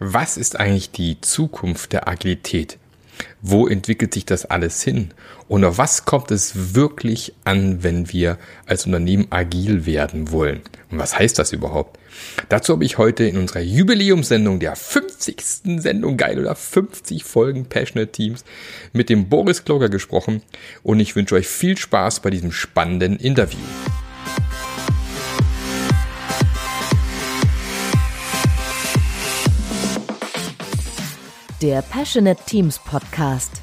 Was ist eigentlich die Zukunft der Agilität? Wo entwickelt sich das alles hin? Und auf was kommt es wirklich an, wenn wir als Unternehmen agil werden wollen? Und was heißt das überhaupt? Dazu habe ich heute in unserer Jubiläumssendung der 50. Sendung, geil oder 50 Folgen Passionate Teams mit dem Boris Kloger gesprochen und ich wünsche euch viel Spaß bei diesem spannenden Interview. Der Passionate Teams Podcast.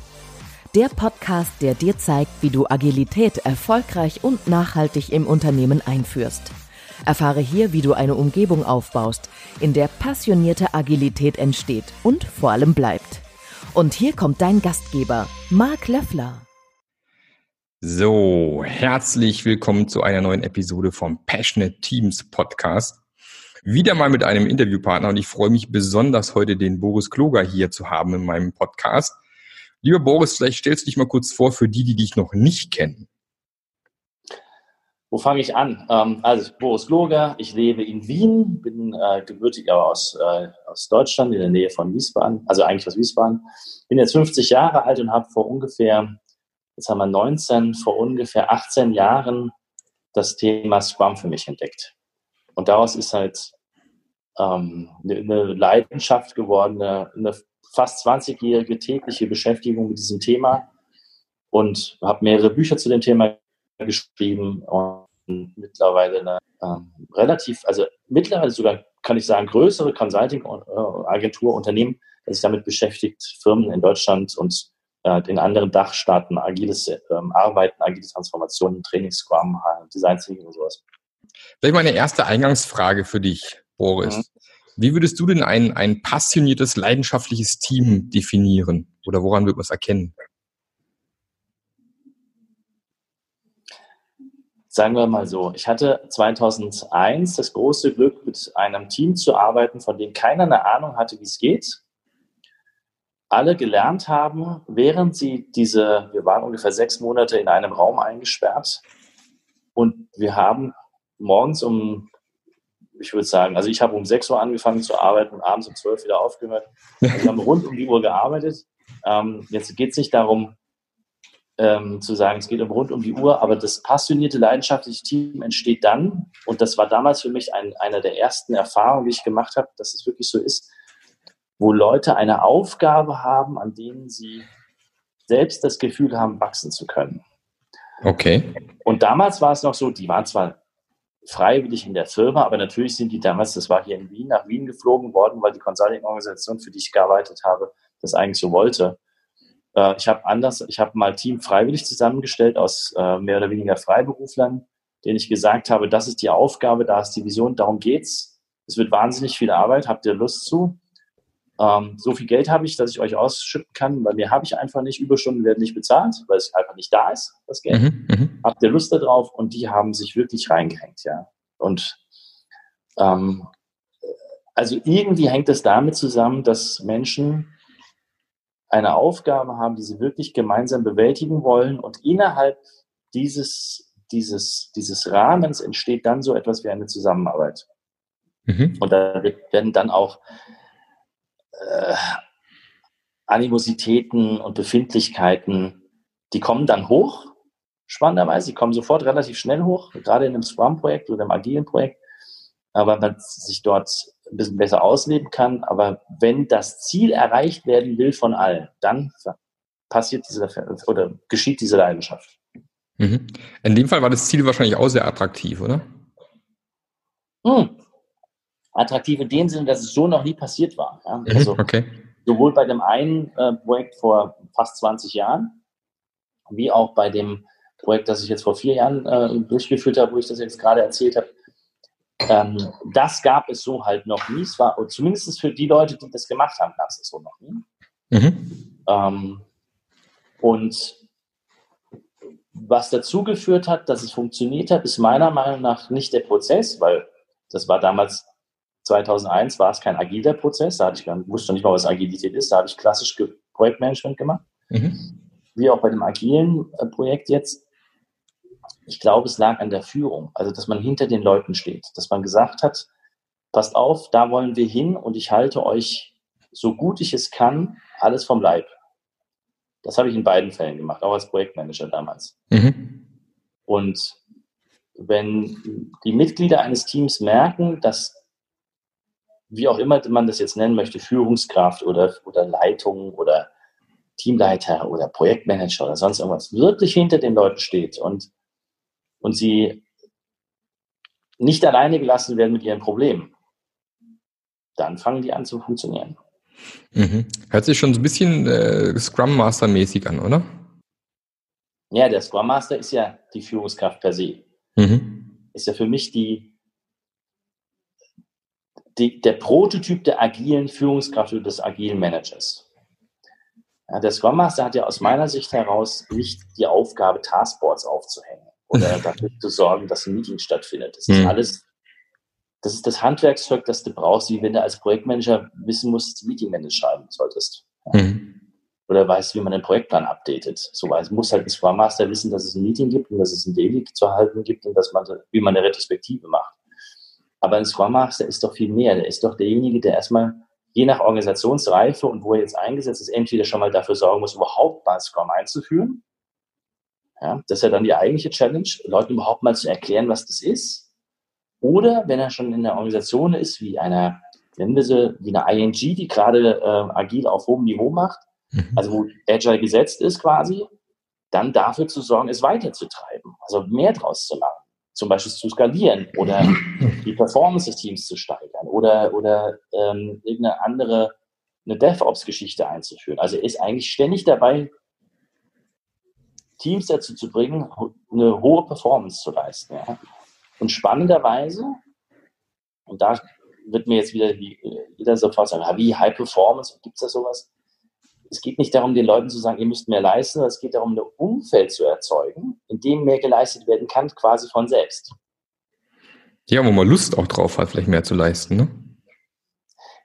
Der Podcast, der dir zeigt, wie du Agilität erfolgreich und nachhaltig im Unternehmen einführst. Erfahre hier, wie du eine Umgebung aufbaust, in der passionierte Agilität entsteht und vor allem bleibt. Und hier kommt dein Gastgeber, Marc Löffler. So, herzlich willkommen zu einer neuen Episode vom Passionate Teams Podcast wieder mal mit einem Interviewpartner und ich freue mich besonders heute den Boris Kloger hier zu haben in meinem Podcast. Lieber Boris, vielleicht stellst du dich mal kurz vor für die, die dich noch nicht kennen. Wo fange ich an? Ähm, also Boris Kloger, ich lebe in Wien, bin äh, gebürtig aus, äh, aus Deutschland, in der Nähe von Wiesbaden, also eigentlich aus Wiesbaden. Bin jetzt 50 Jahre alt und habe vor ungefähr, jetzt haben wir 19, vor ungefähr 18 Jahren das Thema Scrum für mich entdeckt. Und daraus ist halt ähm, eine Leidenschaft geworden, eine, eine fast 20-jährige tägliche Beschäftigung mit diesem Thema und habe mehrere Bücher zu dem Thema geschrieben und mittlerweile eine ähm, relativ, also mittlerweile sogar, kann ich sagen, größere Consulting-Agentur, Unternehmen, das sich damit beschäftigt, Firmen in Deutschland und äh, in anderen Dachstaaten agiles ähm, Arbeiten, agile Transformationen, Training, Scrum, Design Thinking und sowas. Vielleicht mal eine erste Eingangsfrage für dich. Boris. Mhm. Wie würdest du denn ein, ein passioniertes, leidenschaftliches Team definieren? Oder woran wird man es erkennen? Sagen wir mal so, ich hatte 2001 das große Glück, mit einem Team zu arbeiten, von dem keiner eine Ahnung hatte, wie es geht. Alle gelernt haben, während sie diese, wir waren ungefähr sechs Monate in einem Raum eingesperrt und wir haben morgens um ich würde sagen, also ich habe um 6 Uhr angefangen zu arbeiten und abends um 12 Uhr wieder aufgehört. Also wir haben rund um die Uhr gearbeitet. Ähm, jetzt geht es nicht darum, ähm, zu sagen, es geht um rund um die Uhr, aber das passionierte, leidenschaftliche Team entsteht dann, und das war damals für mich ein, einer der ersten Erfahrungen, die ich gemacht habe, dass es wirklich so ist, wo Leute eine Aufgabe haben, an denen sie selbst das Gefühl haben, wachsen zu können. Okay. Und damals war es noch so, die waren zwar freiwillig in der Firma, aber natürlich sind die damals, das war hier in Wien, nach Wien geflogen worden, weil die Consulting-Organisation, für die ich gearbeitet habe, das eigentlich so wollte. Äh, ich habe anders, ich habe mal Team freiwillig zusammengestellt aus äh, mehr oder weniger Freiberuflern, denen ich gesagt habe, das ist die Aufgabe, da ist die Vision, darum geht's. Es wird wahnsinnig viel Arbeit, habt ihr Lust zu? Ähm, so viel Geld habe ich, dass ich euch ausschütten kann, weil mir habe ich einfach nicht. Überstunden werden nicht bezahlt, weil es einfach nicht da ist, das Geld. Mhm, mhm. Habt ihr Lust darauf? Und die haben sich wirklich reingehängt, ja. Und ähm, also irgendwie hängt es damit zusammen, dass Menschen eine Aufgabe haben, die sie wirklich gemeinsam bewältigen wollen und innerhalb dieses, dieses, dieses Rahmens entsteht dann so etwas wie eine Zusammenarbeit. Mhm. Und da werden dann auch äh, Animositäten und Befindlichkeiten, die kommen dann hoch, spannenderweise, die kommen sofort relativ schnell hoch, gerade in einem Scrum-Projekt oder einem agilen Projekt, aber man sich dort ein bisschen besser ausleben kann. Aber wenn das Ziel erreicht werden will von allen, dann passiert diese oder geschieht diese Leidenschaft. Mhm. In dem Fall war das Ziel wahrscheinlich auch sehr attraktiv, oder? Hm attraktiv in dem Sinne, dass es so noch nie passiert war. Ja? Mhm, also okay. sowohl bei dem einen äh, Projekt vor fast 20 Jahren, wie auch bei dem Projekt, das ich jetzt vor vier Jahren äh, durchgeführt habe, wo ich das jetzt gerade erzählt habe. Ähm, das gab es so halt noch nie. Es war, zumindest für die Leute, die das gemacht haben, gab es so noch nie. Mhm. Ähm, und was dazu geführt hat, dass es funktioniert hat, ist meiner Meinung nach nicht der Prozess, weil das war damals 2001 war es kein agiler Prozess, da hatte ich, wusste nicht mal, was Agilität ist, da habe ich klassisch Projektmanagement gemacht. Mhm. Wie auch bei dem agilen äh, Projekt jetzt. Ich glaube, es lag an der Führung, also dass man hinter den Leuten steht, dass man gesagt hat, passt auf, da wollen wir hin und ich halte euch so gut ich es kann, alles vom Leib. Das habe ich in beiden Fällen gemacht, auch als Projektmanager damals. Mhm. Und wenn die Mitglieder eines Teams merken, dass, wie auch immer man das jetzt nennen möchte, Führungskraft oder, oder Leitung oder Teamleiter oder Projektmanager oder sonst irgendwas wirklich hinter den Leuten steht und, und sie nicht alleine gelassen werden mit ihren Problemen, dann fangen die an zu funktionieren. Mhm. Hört sich schon so ein bisschen äh, Scrum Master mäßig an, oder? Ja, der Scrum Master ist ja die Führungskraft per se. Mhm. Ist ja für mich die, die, der Prototyp der agilen Führungskraft oder des agilen Managers. Ja, der Scrum Master hat ja aus meiner Sicht heraus nicht die Aufgabe, Taskboards aufzuhängen oder dafür zu sorgen, dass ein Meeting stattfindet. Das ist mhm. alles, das ist das Handwerkszeug, das du brauchst, wie wenn du als Projektmanager wissen musst, Meeting Manager schreiben solltest. Mhm. Oder weißt, wie man einen Projektplan updatet. So weiß, muss halt ein Scrum Master wissen, dass es ein Meeting gibt und dass es ein Daily zu halten gibt und dass man, wie man eine Retrospektive macht. Aber ein Scrum Master ist doch viel mehr. Der ist doch derjenige, der erstmal je nach Organisationsreife und wo er jetzt eingesetzt ist, entweder schon mal dafür sorgen muss, überhaupt mal Scrum einzuführen. Ja, das ist ja dann die eigentliche Challenge, Leuten überhaupt mal zu erklären, was das ist. Oder wenn er schon in einer Organisation ist, wie einer, nennen wir sie, wie eine ING, die gerade äh, agil auf hohem Niveau macht, mhm. also wo Agile gesetzt ist quasi, dann dafür zu sorgen, es weiterzutreiben, also mehr draus zu machen zum Beispiel zu skalieren oder die Performance des Teams zu steigern oder, oder ähm, irgendeine andere, eine DevOps-Geschichte einzuführen. Also er ist eigentlich ständig dabei, Teams dazu zu bringen, eine hohe Performance zu leisten. Ja. Und spannenderweise, und da wird mir jetzt wieder jeder sofort sagen, wie High Performance, gibt es da sowas? Es geht nicht darum, den Leuten zu sagen, ihr müsst mehr leisten, sondern es geht darum, ein Umfeld zu erzeugen, in dem mehr geleistet werden kann, quasi von selbst. Ja, wo man Lust auch drauf hat, vielleicht mehr zu leisten, ne?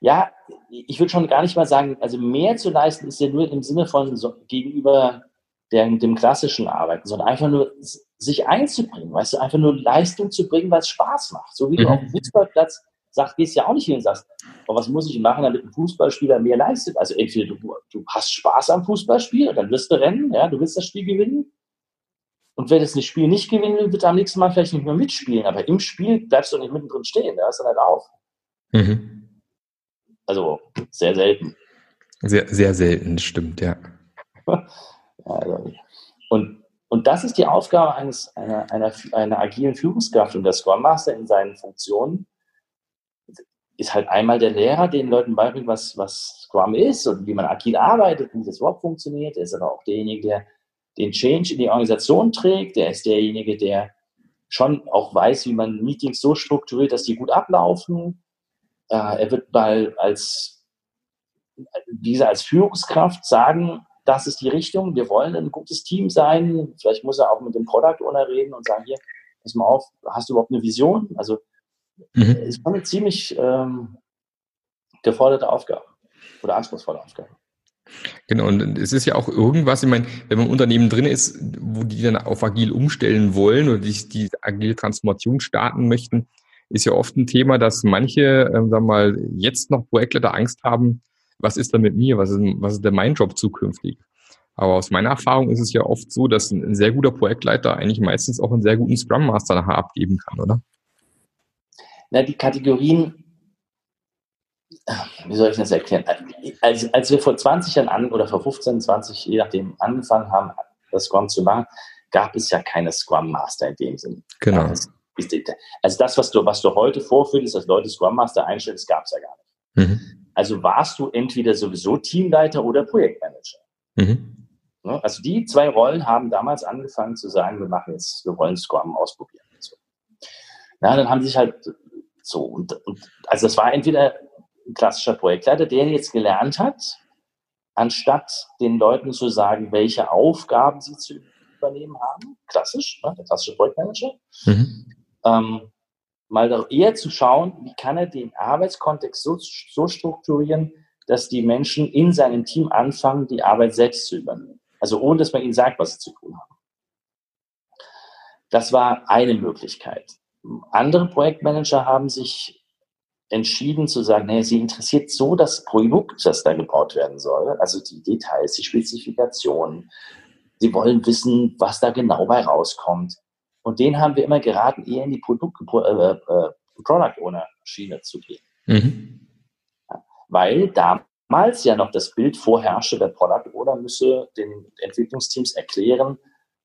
Ja, ich würde schon gar nicht mal sagen, also mehr zu leisten ist ja nur im Sinne von so, gegenüber der, dem klassischen Arbeiten, sondern einfach nur sich einzubringen, weißt du, einfach nur Leistung zu bringen, weil es Spaß macht. So wie mhm. du auf dem Fußballplatz sagt, gehst ja auch nicht hin und sagst, oh, was muss ich machen, damit ein Fußballspieler mehr leistet? Also entweder du, du hast Spaß am Fußballspiel, dann wirst du rennen, ja, du willst das Spiel gewinnen. Und wer das Spiel nicht gewinnen will, wird am nächsten Mal vielleicht nicht mehr mitspielen. Aber im Spiel bleibst du nicht mittendrin stehen, da hörst du halt auf. Mhm. Also sehr selten. Sehr, sehr selten, stimmt, ja. ja also, und, und das ist die Aufgabe eines, einer, einer, einer agilen Führungskraft und der Scrum Master in seinen Funktionen, ist halt einmal der Lehrer, den Leuten beibringt, was, was Scrum ist und wie man agil arbeitet, wie das überhaupt funktioniert. Er ist aber auch derjenige, der den Change in die Organisation trägt. Der ist derjenige, der schon auch weiß, wie man Meetings so strukturiert, dass die gut ablaufen. Äh, er wird mal als, wie als Führungskraft sagen, das ist die Richtung, wir wollen ein gutes Team sein. Vielleicht muss er auch mit dem Product Owner reden und sagen, hier, pass mal auf, hast du überhaupt eine Vision? Also Mhm. Ist schon eine ziemlich ähm, geforderte Aufgabe oder anspruchsvolle Aufgabe. Genau, und es ist ja auch irgendwas, ich meine, wenn man im Unternehmen drin ist, wo die dann auf agil umstellen wollen oder die, die agile Transformation starten möchten, ist ja oft ein Thema, dass manche, ähm, sagen wir mal, jetzt noch Projektleiter Angst haben, was ist da mit mir, was ist, was ist denn mein Job zukünftig? Aber aus meiner Erfahrung ist es ja oft so, dass ein, ein sehr guter Projektleiter eigentlich meistens auch einen sehr guten Scrum Master nachher abgeben kann, oder? Na, die Kategorien, wie soll ich das erklären? Als, als wir vor 20 Jahren an, oder vor 15, 20, je nachdem, angefangen haben, das Scrum zu machen, gab es ja keine Scrum Master in dem Sinne. Genau. also das, was du, was du heute vorführst, dass Leute Scrum Master einstellen, das gab es ja gar nicht. Mhm. Also warst du entweder sowieso Teamleiter oder Projektmanager. Mhm. Ne? Also die zwei Rollen haben damals angefangen zu sagen, wir machen jetzt, wir wollen Scrum ausprobieren. Na, dann haben sich halt so, und, und also das war entweder ein klassischer Projektleiter, der jetzt gelernt hat, anstatt den Leuten zu sagen, welche Aufgaben sie zu übernehmen haben, klassisch, ne, der klassische Projektmanager, mhm. ähm, mal eher zu schauen, wie kann er den Arbeitskontext so, so strukturieren, dass die Menschen in seinem Team anfangen, die Arbeit selbst zu übernehmen. Also ohne, dass man ihnen sagt, was sie zu tun haben. Das war eine Möglichkeit. Andere Projektmanager haben sich entschieden zu sagen, naja, sie interessiert so das Produkt, das da gebaut werden soll, also die Details, die Spezifikationen. Sie wollen wissen, was da genau bei rauskommt. Und den haben wir immer geraten, eher in die Produkt, äh, äh, Product Owner Schiene zu gehen. Mhm. Ja, weil damals ja noch das Bild vorherrschte, der Product Owner müsse den Entwicklungsteams erklären,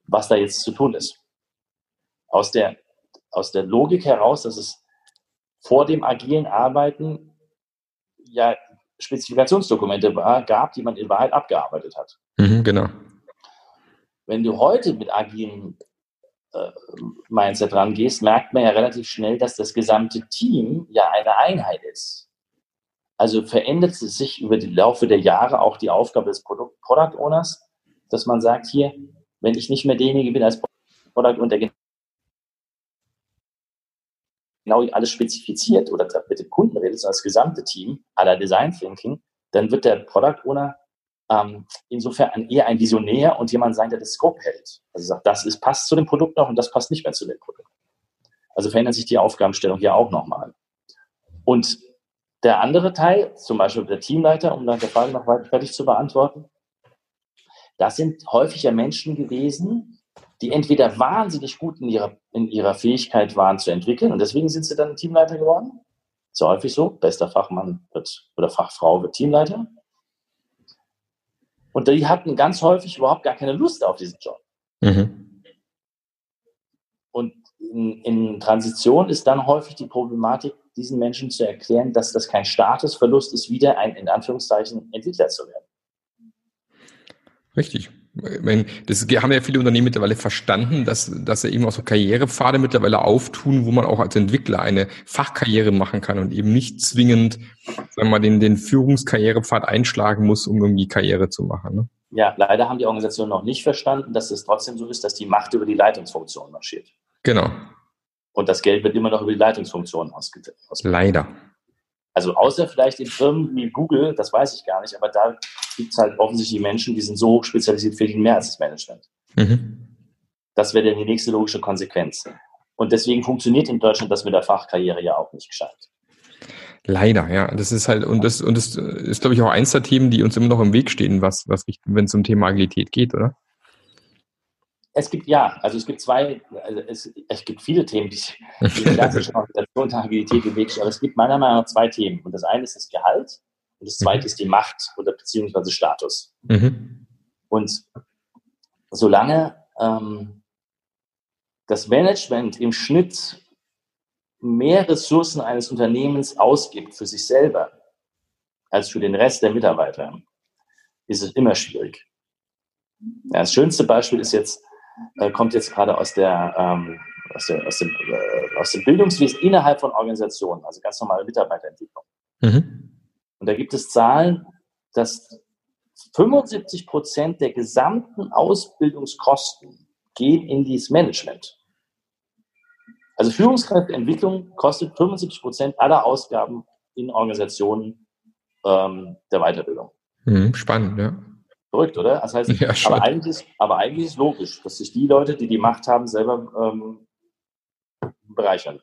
was da jetzt zu tun ist. Aus der, aus der Logik heraus, dass es vor dem agilen Arbeiten ja Spezifikationsdokumente war, gab, die man in Wahrheit abgearbeitet hat. Mhm, genau. Wenn du heute mit agilen äh, Mindset rangehst, merkt man ja relativ schnell, dass das gesamte Team ja eine Einheit ist. Also verändert sich über die Laufe der Jahre auch die Aufgabe des Product, Product Owners, dass man sagt, hier, wenn ich nicht mehr derjenige bin als Product Owner, der genau alles spezifiziert oder mit dem Kunden redet, sondern das gesamte Team aller Design Thinking, dann wird der Product Owner ähm, insofern eher ein Visionär und jemand sein, der das Scope hält. Also sagt, das ist, passt zu dem Produkt noch und das passt nicht mehr zu dem Produkt. Also verändert sich die Aufgabenstellung hier auch nochmal. Und der andere Teil, zum Beispiel der Teamleiter, um dann die Frage noch weiter fertig zu beantworten, das sind häufig ja Menschen gewesen, die entweder wahnsinnig gut in ihrer, in ihrer Fähigkeit waren zu entwickeln und deswegen sind sie dann Teamleiter geworden. Ja häufig so. Bester Fachmann wird oder Fachfrau wird Teamleiter. Und die hatten ganz häufig überhaupt gar keine Lust auf diesen Job. Mhm. Und in, in, Transition ist dann häufig die Problematik, diesen Menschen zu erklären, dass das kein Statusverlust ist, wieder ein, in Anführungszeichen, Entwickler zu werden. Richtig. Das haben ja viele Unternehmen mittlerweile verstanden, dass, dass sie eben auch so Karrierepfade mittlerweile auftun, wo man auch als Entwickler eine Fachkarriere machen kann und eben nicht zwingend, sagen wir mal, den, den Führungskarrierepfad einschlagen muss, um irgendwie Karriere zu machen. Ne? Ja, leider haben die Organisationen noch nicht verstanden, dass es trotzdem so ist, dass die Macht über die Leitungsfunktion marschiert. Genau. Und das Geld wird immer noch über die Leitungsfunktion ausgegeben. Leider. Also außer vielleicht in Firmen wie Google, das weiß ich gar nicht, aber da gibt es halt offensichtlich Menschen, die sind so hoch spezialisiert, verdienen mehr als das Management. Mhm. Das wäre dann die nächste logische Konsequenz. Und deswegen funktioniert in Deutschland das mit der Fachkarriere ja auch nicht gescheit. Leider, ja. Das ist halt, und das, und das ist, glaube ich, auch eins der Themen, die uns immer noch im Weg stehen, was, was, wenn es um Thema Agilität geht, oder? Es gibt ja, also es gibt zwei, also es, es gibt viele Themen, die, die in der klassischen Organisation Agilität im Weg stehen, aber es gibt meiner Meinung nach zwei Themen. Und das eine ist das Gehalt und das zweite mhm. ist die Macht oder beziehungsweise Status. Mhm. Und solange ähm, das Management im Schnitt mehr Ressourcen eines Unternehmens ausgibt für sich selber als für den Rest der Mitarbeiter, ist es immer schwierig. Ja, das schönste Beispiel ist jetzt äh, kommt jetzt gerade aus der, ähm, aus, der, aus, dem, äh, aus dem Bildungswesen innerhalb von Organisationen, also ganz normale Mitarbeiterentwicklung. Mhm. Und da gibt es Zahlen, dass 75 Prozent der gesamten Ausbildungskosten gehen in dieses Management. Also Führungskräfteentwicklung kostet 75 Prozent aller Ausgaben in Organisationen ähm, der Weiterbildung. Mhm, spannend, ja. Verrückt, oder? Das heißt, ja, aber, eigentlich ist, aber eigentlich ist logisch, dass sich die Leute, die die Macht haben, selber ähm, bereichern.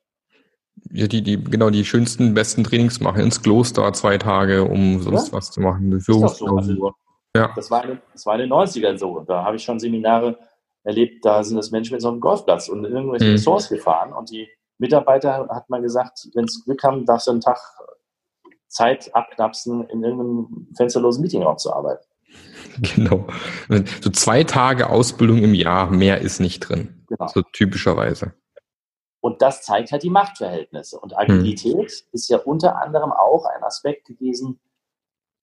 Ja, die, die, genau, die schönsten, besten Trainings machen ins Kloster zwei Tage, um sonst ja? was zu machen. So. Also, ja. das, war in, das war in den 90ern so. Da habe ich schon Seminare erlebt, da sind das Menschen mit so einem Golfplatz und in irgendwelche mhm. Ressorts gefahren und die Mitarbeiter hat man gesagt, wenn es Glück haben, darfst du einen Tag Zeit abknapsen, in irgendeinem fensterlosen Meetingraum zu arbeiten. Genau. So zwei Tage Ausbildung im Jahr, mehr ist nicht drin. Genau. So typischerweise. Und das zeigt halt die Machtverhältnisse. Und Agilität hm. ist ja unter anderem auch ein Aspekt gewesen,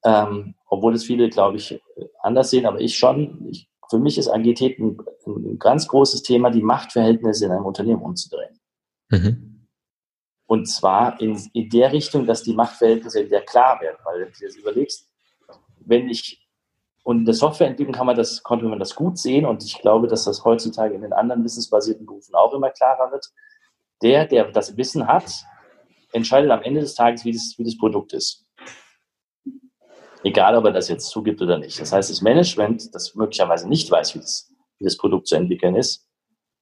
ähm, obwohl es viele, glaube ich, anders sehen, aber ich schon. Ich, für mich ist Agilität ein, ein, ganz großes Thema, die Machtverhältnisse in einem Unternehmen umzudrehen. Mhm. Und zwar in, in der Richtung, dass die Machtverhältnisse in der klar werden. Weil wenn du dir das überlegst, wenn ich und in der Softwareentwicklung kann man das, konnte man das gut sehen und ich glaube, dass das heutzutage in den anderen wissensbasierten Berufen auch immer klarer wird. Der, der das Wissen hat, entscheidet am Ende des Tages, wie das, wie das Produkt ist. Egal, ob er das jetzt zugibt oder nicht. Das heißt, das Management, das möglicherweise nicht weiß, wie das, wie das Produkt zu entwickeln ist,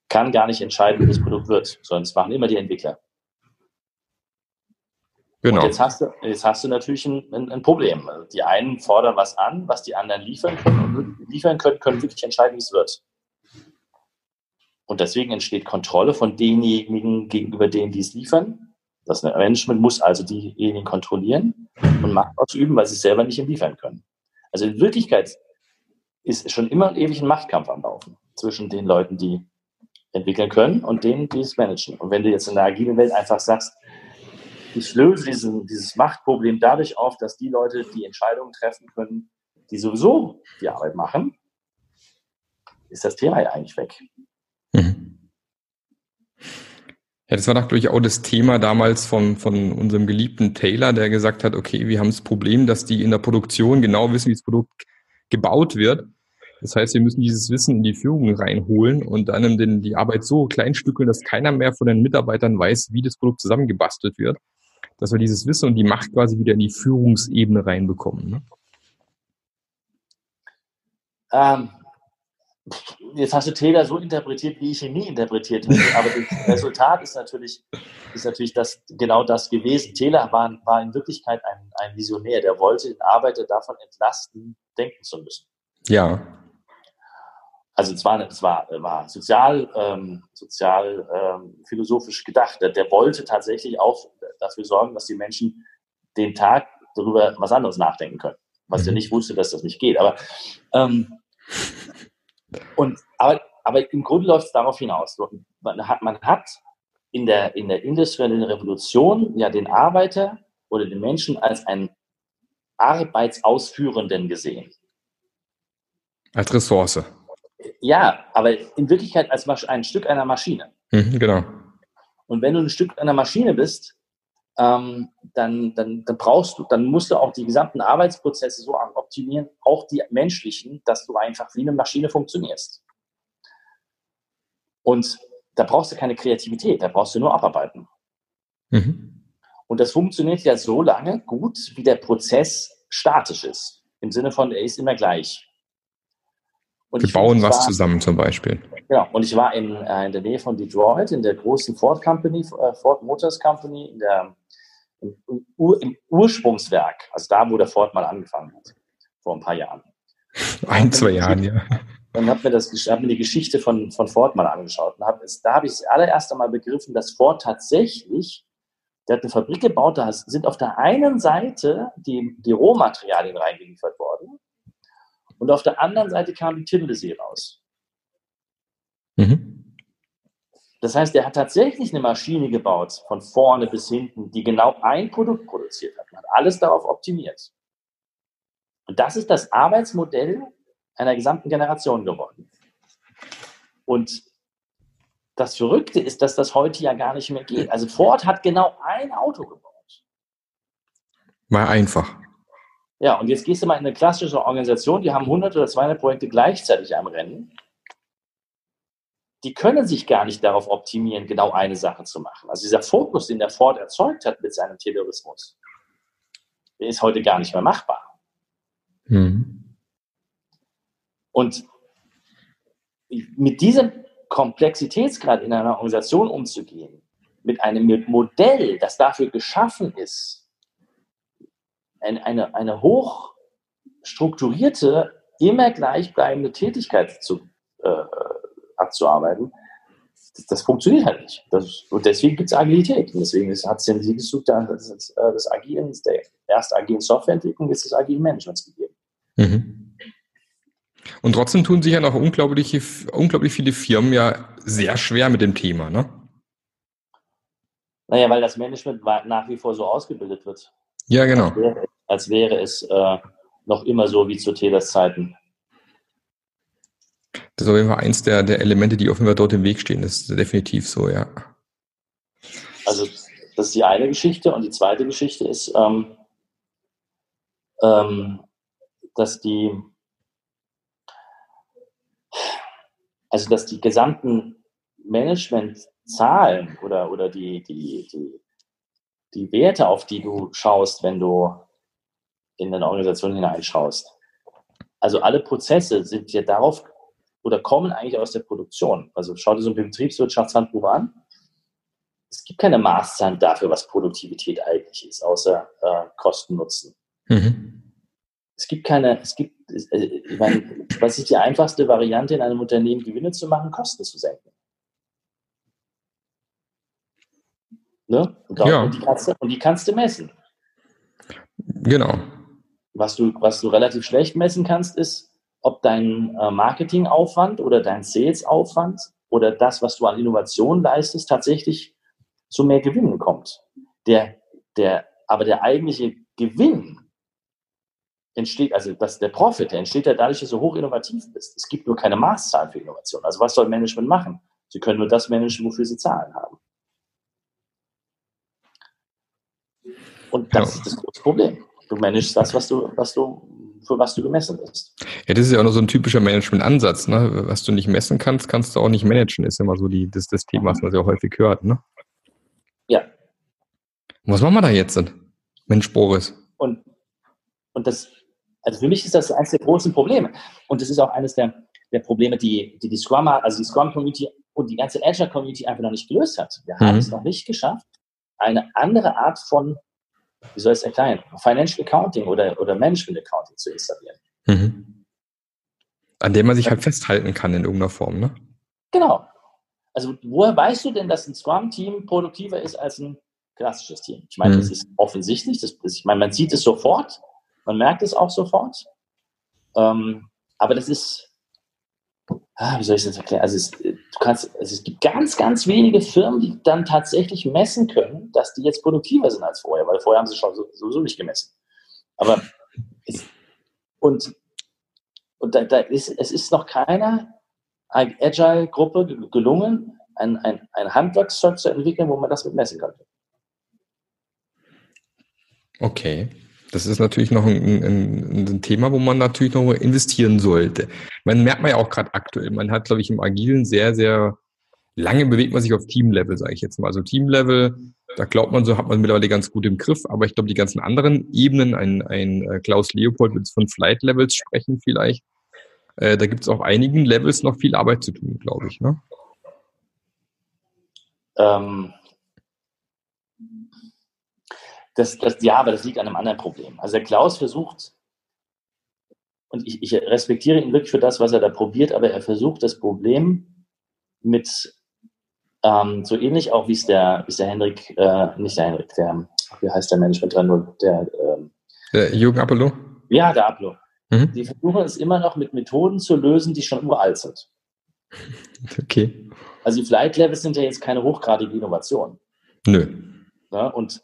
kann gar nicht entscheiden, wie das Produkt wird, sondern es machen immer die Entwickler. Genau. Und jetzt hast du, jetzt hast du natürlich ein, ein, ein, Problem. Die einen fordern was an, was die anderen liefern können und liefern können, können wirklich entscheiden, wie es wird. Und deswegen entsteht Kontrolle von denjenigen gegenüber denen, die es liefern. Das Management muss also diejenigen kontrollieren und Macht ausüben, weil sie es selber nicht liefern können. Also in Wirklichkeit ist schon immer ein ewiger Machtkampf am Laufen zwischen den Leuten, die entwickeln können und denen, die es managen. Und wenn du jetzt in der agilen Welt einfach sagst, ich löse diesen, dieses Machtproblem dadurch auf, dass die Leute die Entscheidungen treffen können, die sowieso die Arbeit machen, ist das Thema ja eigentlich weg. Mhm. Ja, das war natürlich auch das Thema damals von, von unserem geliebten Taylor, der gesagt hat, okay, wir haben das Problem, dass die in der Produktion genau wissen, wie das Produkt gebaut wird. Das heißt, wir müssen dieses Wissen in die Führung reinholen und dann den, die Arbeit so kleinstückeln, dass keiner mehr von den Mitarbeitern weiß, wie das Produkt zusammengebastelt wird dass wir dieses Wissen und die Macht quasi wieder in die Führungsebene reinbekommen. Ne? Ähm, jetzt hast du Taylor so interpretiert, wie ich ihn nie interpretiert hätte. Aber das Resultat ist natürlich, ist natürlich das, genau das gewesen. Taylor war, war in Wirklichkeit ein, ein Visionär, der wollte den Arbeiter davon entlasten, denken zu müssen. Ja also es war, es war, war sozial, ähm, sozial ähm, philosophisch gedacht. Der, der, wollte tatsächlich auch dafür sorgen, dass die Menschen den Tag darüber was anderes nachdenken können. Was mhm. er nicht wusste, dass das nicht geht. Aber, ähm, und, aber, aber im Grunde läuft es darauf hinaus. Man hat, man hat in der, in der industriellen Revolution ja den Arbeiter oder den Menschen als einen Arbeitsausführenden gesehen. Als Ressource. Ja, aber in Wirklichkeit als ein Stück einer Maschine. Mhm, genau. Und wenn du ein Stück einer Maschine bist, ähm, dann, dann, dann brauchst du, dann musst du auch die gesamten Arbeitsprozesse so optimieren, auch die menschlichen, dass du einfach wie eine Maschine funktionierst. Und da brauchst du keine Kreativität, da brauchst du nur abarbeiten. Mhm. Und das funktioniert ja so lange gut, wie der Prozess statisch ist. Im Sinne von, er ist immer gleich. Und Wir bauen was war, zusammen zum Beispiel. Genau. Und ich war in, äh, in der Nähe von Detroit, in der großen Ford Company, äh, Ford Motors Company, in der, im, im, im, Ursprungswerk, also da, wo der Ford mal angefangen hat, vor ein paar Jahren. Ein, zwei Jahren, ja. Und habe mir, das, hab mir die Geschichte von, von Ford mal angeschaut. Und hab, da habe ich das allererste Mal begriffen, dass Ford tatsächlich, der hat eine Fabrik gebaut, da sind auf der einen Seite die, die Rohmaterialien reingeliefert worden und auf der anderen Seite kam die Tindesee raus. Mhm. Das heißt, er hat tatsächlich eine Maschine gebaut, von vorne bis hinten, die genau ein Produkt produziert hat. Man hat alles darauf optimiert. Und das ist das Arbeitsmodell einer gesamten Generation geworden. Und das Verrückte ist, dass das heute ja gar nicht mehr geht. Also Ford hat genau ein Auto gebaut. War einfach. Ja, und jetzt gehst du mal in eine klassische Organisation, die haben 100 oder 200 Projekte gleichzeitig am Rennen. Die können sich gar nicht darauf optimieren, genau eine Sache zu machen. Also dieser Fokus, den der Ford erzeugt hat mit seinem Terrorismus, der ist heute gar nicht mehr machbar. Mhm. Und mit diesem Komplexitätsgrad in einer Organisation umzugehen, mit einem Modell, das dafür geschaffen ist, eine, eine, eine hoch strukturierte, immer gleichbleibende Tätigkeit zu, äh, abzuarbeiten, das, das, funktioniert halt nicht. Das, und deswegen gibt es Agilität. Und deswegen hat es den Siegeszug des, des, des Agilen, der erste agilen Softwareentwicklung, ist des agilen Managements gegeben. Mhm. Und trotzdem tun sich ja noch unglaublich, unglaublich viele Firmen ja sehr schwer mit dem Thema, ne? Naja, weil das Management nach wie vor so ausgebildet wird. Ja, genau. Als wäre, als wäre es äh, noch immer so wie zu Telers Zeiten. Das ist auf jeden Fall eins der, der Elemente, die Fall dort im Weg stehen. Das ist definitiv so, ja. Also, das ist die eine Geschichte. Und die zweite Geschichte ist, ähm, ähm, dass die, also dass die gesamten Managementzahlen oder, oder die, die, die die Werte, auf die du schaust, wenn du in eine Organisation hineinschaust. Also alle Prozesse sind ja darauf oder kommen eigentlich aus der Produktion. Also schau dir so ein Betriebswirtschaftshandbuch an. es gibt keine Maßzahlen dafür, was Produktivität eigentlich ist, außer äh, Kosten-Nutzen. Mhm. Es gibt keine, es gibt, äh, ich meine, was ist die einfachste Variante in einem Unternehmen, Gewinne zu machen, Kosten zu senken? Ne? Und, ja. und, die kannst du, und die kannst du messen. Genau. Was du, was du relativ schlecht messen kannst, ist, ob dein äh, Marketingaufwand oder dein Salesaufwand oder das, was du an Innovation leistest, tatsächlich zu mehr Gewinnen kommt. Der, der, aber der eigentliche Gewinn entsteht, also das, der Profit, der entsteht ja dadurch, dass du hoch innovativ bist. Es gibt nur keine Maßzahlen für Innovation. Also was soll Management machen? Sie können nur das managen, wofür sie Zahlen haben. Und das ja. ist das große Problem. Du managst das, was du, was du, für was du gemessen bist. Ja, das ist ja auch noch so ein typischer Management-Ansatz. Ne? Was du nicht messen kannst, kannst du auch nicht managen. Ist ja immer so die, das, das Thema, was man sehr häufig hört. Ne? Ja. Und was machen wir da jetzt Mensch, Boris. Und, und das, also für mich ist das eines der großen Probleme. Und das ist auch eines der, der Probleme, die, die die Scrum, also die Scrum-Community und die ganze Agile-Community einfach noch nicht gelöst hat. Wir mhm. haben es noch nicht geschafft, eine andere Art von, wie soll ich es erklären, Financial Accounting oder, oder Management Accounting zu installieren. Mhm. An dem man sich halt festhalten kann in irgendeiner Form, ne? Genau. Also woher weißt du denn, dass ein Scrum-Team produktiver ist als ein klassisches Team? Ich meine, mhm. das ist offensichtlich. Das, ich meine, man sieht es sofort. Man merkt es auch sofort. Ähm, aber das ist, ah, wie soll ich das erklären? Also es, du kannst, also es gibt ganz, ganz wenige Firmen, die dann tatsächlich messen können, dass die jetzt produktiver sind als vorher, weil vorher haben sie schon sowieso nicht gemessen. Aber es, und, und da, da ist, es ist noch keiner Agile-Gruppe gelungen, ein, ein, ein Handwerkszeug zu entwickeln, wo man das mit messen könnte. Okay. Das ist natürlich noch ein, ein, ein, Thema, wo man natürlich noch investieren sollte. Man merkt man ja auch gerade aktuell, man hat, glaube ich, im Agilen sehr, sehr lange bewegt man sich auf Teamlevel, sage ich jetzt mal. Also Teamlevel, da glaubt man so, hat man mittlerweile ganz gut im Griff, aber ich glaube, die ganzen anderen Ebenen, ein, ein äh, Klaus Leopold wird von Flight Levels sprechen vielleicht, äh, da gibt es auf einigen Levels noch viel Arbeit zu tun, glaube ich. Ne? Ähm, das, das, ja, aber das liegt an einem anderen Problem. Also der Klaus versucht, und ich, ich respektiere ihn wirklich für das, was er da probiert, aber er versucht das Problem mit ähm, so ähnlich auch wie es der, wie es der Henrik, äh, nicht der Henrik, der, wie heißt der Management 3.0, der, ähm, der Jürgen Apollo? Ja, der Apollo. Mhm. Die versuchen es immer noch mit Methoden zu lösen, die schon uralt sind. Okay. Also die Flight Levels sind ja jetzt keine hochgradige Innovation. Nö. Ja, und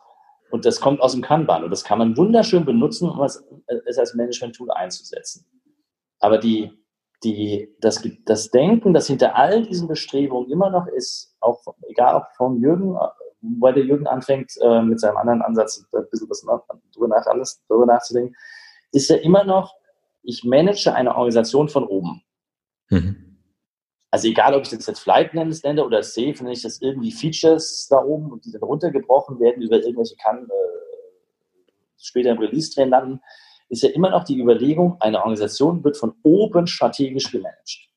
und das kommt aus dem Kanban und das kann man wunderschön benutzen, um es, es als Management-Tool einzusetzen. Aber die, die, das, das Denken, das hinter all diesen Bestrebungen immer noch ist, auch egal ob vom Jürgen, weil der Jürgen anfängt, äh, mit seinem anderen Ansatz ein bisschen was drüber, nach, alles, drüber nachzudenken, ist ja immer noch, ich manage eine Organisation von oben. Mhm. Also egal, ob ich das jetzt Flight nenne oder Safe, nenne ich das irgendwie Features da oben und die dann runtergebrochen werden über irgendwelche kann äh, später im Release-Train landen, ist ja immer noch die Überlegung, eine Organisation wird von oben strategisch gemanagt.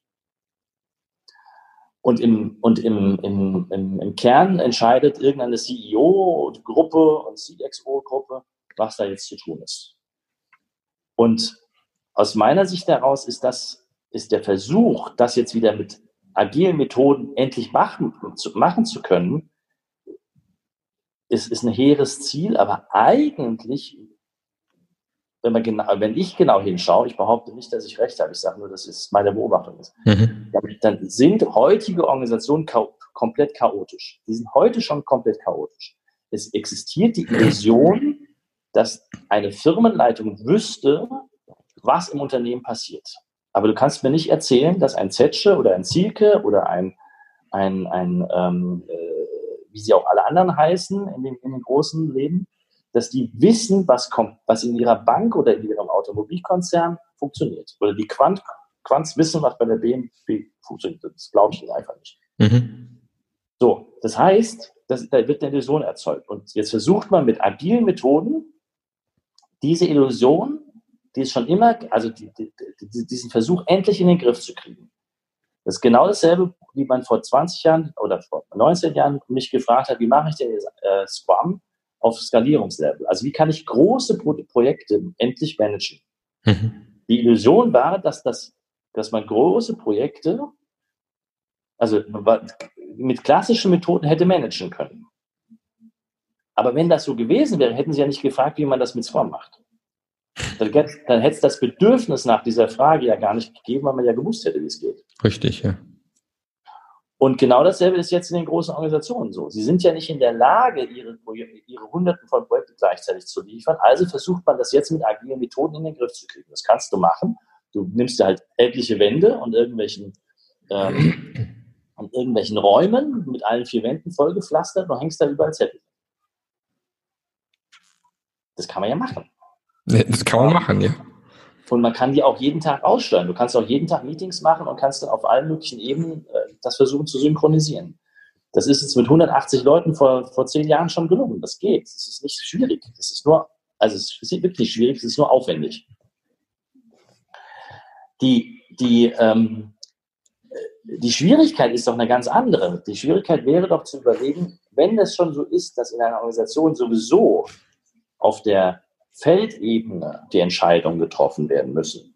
Und im, und im, im, im, im Kern entscheidet irgendeine CEO-Gruppe und CXO-Gruppe, was da jetzt zu tun ist. Und aus meiner Sicht heraus ist das ist der Versuch, das jetzt wieder mit agilen Methoden endlich machen, zu, machen zu können, ist, ist ein hehres Ziel, aber eigentlich, wenn, man genau, wenn ich genau hinschaue, ich behaupte nicht, dass ich recht habe, ich sage nur, dass es meine Beobachtung ist, mhm. dann sind heutige Organisationen cha komplett chaotisch. Die sind heute schon komplett chaotisch. Es existiert die Illusion, dass eine Firmenleitung wüsste, was im Unternehmen passiert. Aber du kannst mir nicht erzählen, dass ein Zetsche oder ein Zielke oder ein, ein, ein ähm, äh, wie sie auch alle anderen heißen in den, in den großen Leben, dass die wissen, was kommt, was in ihrer Bank oder in ihrem Automobilkonzern funktioniert. Oder die Quant, Quants wissen, was bei der BMW funktioniert. Das glaube ich einfach nicht. Mhm. So, das heißt, das, da wird eine Illusion erzeugt. Und jetzt versucht man mit agilen Methoden, diese Illusion die ist schon immer, also die, die, diesen Versuch endlich in den Griff zu kriegen, Das ist genau dasselbe, wie man vor 20 Jahren oder vor 19 Jahren mich gefragt hat, wie mache ich denn jetzt, äh, Scrum auf Skalierungslevel? Also wie kann ich große Pro Projekte endlich managen? Mhm. Die Illusion war, dass, das, dass man große Projekte, also mit klassischen Methoden hätte managen können. Aber wenn das so gewesen wäre, hätten sie ja nicht gefragt, wie man das mit Scrum macht. Dann, dann hätte es das Bedürfnis nach dieser Frage ja gar nicht gegeben, weil man ja gewusst hätte, wie es geht. Richtig, ja. Und genau dasselbe ist jetzt in den großen Organisationen so. Sie sind ja nicht in der Lage, ihre, ihre Hunderten von Projekten gleichzeitig zu liefern. Also versucht man das jetzt mit agilen Methoden in den Griff zu kriegen. Das kannst du machen. Du nimmst dir halt etliche Wände und irgendwelchen, ähm, und irgendwelchen Räumen mit allen vier Wänden vollgepflastert und hängst da überall Zettel. Das kann man ja machen. Das kann man machen, ja. Und man kann die auch jeden Tag aussteuern. Du kannst auch jeden Tag Meetings machen und kannst dann auf allen möglichen Ebenen äh, das versuchen zu synchronisieren. Das ist jetzt mit 180 Leuten vor, vor zehn Jahren schon gelungen. Das geht. Das ist nicht schwierig. Das ist nur, also es ist wirklich schwierig, es ist nur aufwendig. Die, die, ähm, die Schwierigkeit ist doch eine ganz andere. Die Schwierigkeit wäre doch zu überlegen, wenn es schon so ist, dass in einer Organisation sowieso auf der Feldebene die Entscheidungen getroffen werden müssen.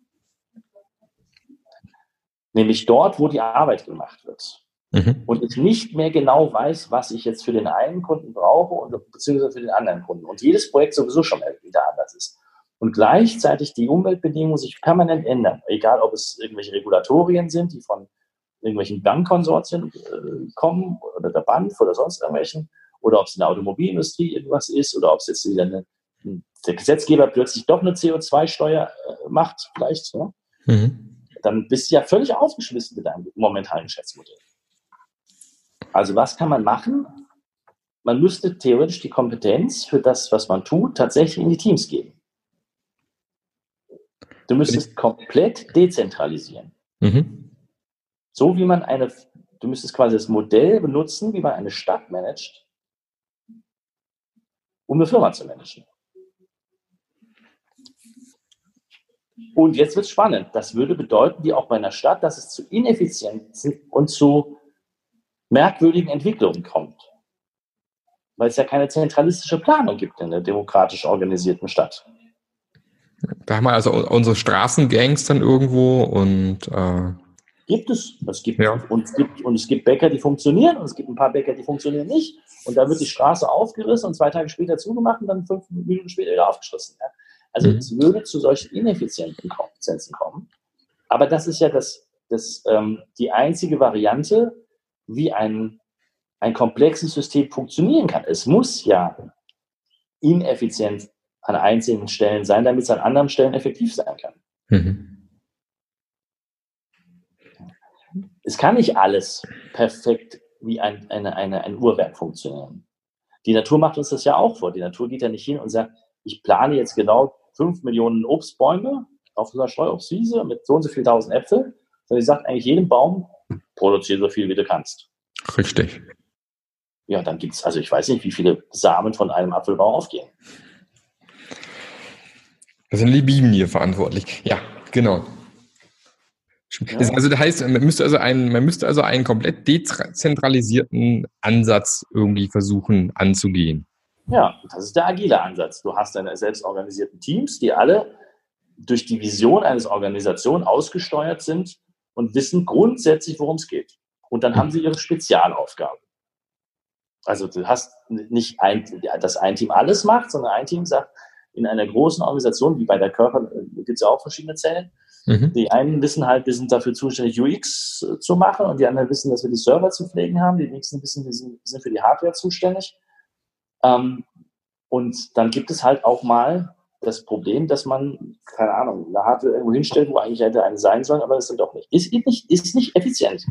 Nämlich dort, wo die Arbeit gemacht wird. Mhm. Und ich nicht mehr genau weiß, was ich jetzt für den einen Kunden brauche und beziehungsweise für den anderen Kunden. Und jedes Projekt sowieso schon wieder anders ist. Und gleichzeitig die Umweltbedingungen sich permanent ändern. Egal, ob es irgendwelche Regulatorien sind, die von irgendwelchen Bankkonsortien äh, kommen oder der BANF oder sonst irgendwelchen, oder ob es in der Automobilindustrie irgendwas ist, oder ob es jetzt wieder eine der Gesetzgeber plötzlich doch eine CO2-Steuer äh, macht, vielleicht, ne? mhm. dann bist du ja völlig aufgeschmissen mit deinem momentanen Geschäftsmodell. Also was kann man machen? Man müsste theoretisch die Kompetenz für das, was man tut, tatsächlich in die Teams geben. Du müsstest komplett dezentralisieren. Mhm. So wie man eine, du müsstest quasi das Modell benutzen, wie man eine Stadt managt, um eine Firma zu managen. Und jetzt wird es spannend. Das würde bedeuten, wie auch bei einer Stadt, dass es zu Ineffizienzen und zu merkwürdigen Entwicklungen kommt. Weil es ja keine zentralistische Planung gibt in der demokratisch organisierten Stadt. Da haben wir also unsere Straßengangs dann irgendwo und äh gibt es. Es gibt, ja. und es gibt und es gibt Bäcker, die funktionieren und es gibt ein paar Bäcker, die funktionieren nicht. Und da wird die Straße aufgerissen und zwei Tage später zugemacht und dann fünf Minuten später wieder aufgeschlossen. Ja. Also mhm. es würde zu solchen ineffizienten Kompetenzen kommen. Aber das ist ja das, das, ähm, die einzige Variante, wie ein, ein komplexes System funktionieren kann. Es muss ja ineffizient an einzelnen Stellen sein, damit es an anderen Stellen effektiv sein kann. Mhm. Es kann nicht alles perfekt wie ein, eine, eine, ein Uhrwerk funktionieren. Die Natur macht uns das ja auch vor. Die Natur geht ja nicht hin und sagt, ich plane jetzt genau 5 Millionen Obstbäume auf einer Streuobstwiese mit so und so viel tausend Äpfel, sondern sie sagt eigentlich jedem Baum, produziere so viel, wie du kannst. Richtig. Ja, dann gibt es, also ich weiß nicht, wie viele Samen von einem Apfelbaum aufgehen. Da sind die Bienen hier verantwortlich. Ja, genau. Ja. Also das heißt, man müsste also einen, man müsste also einen komplett dezentralisierten Ansatz irgendwie versuchen anzugehen. Ja, das ist der agile Ansatz. Du hast deine selbstorganisierten Teams, die alle durch die Vision eines Organisations ausgesteuert sind und wissen grundsätzlich, worum es geht. Und dann haben sie ihre Spezialaufgaben. Also du hast nicht ein, dass ein Team alles macht, sondern ein Team sagt, in einer großen Organisation, wie bei der Körper, äh, gibt es ja auch verschiedene Zellen. Mhm. Die einen wissen halt, wir sind dafür zuständig, UX zu machen und die anderen wissen, dass wir die Server zu pflegen haben. Die nächsten wissen, wir sind für die Hardware zuständig. Ähm, und dann gibt es halt auch mal das Problem, dass man, keine Ahnung, eine Hardware irgendwo hinstellt, wo eigentlich hätte eine sein sollen, aber das sind doch nicht. Ist nicht, ist nicht effizient.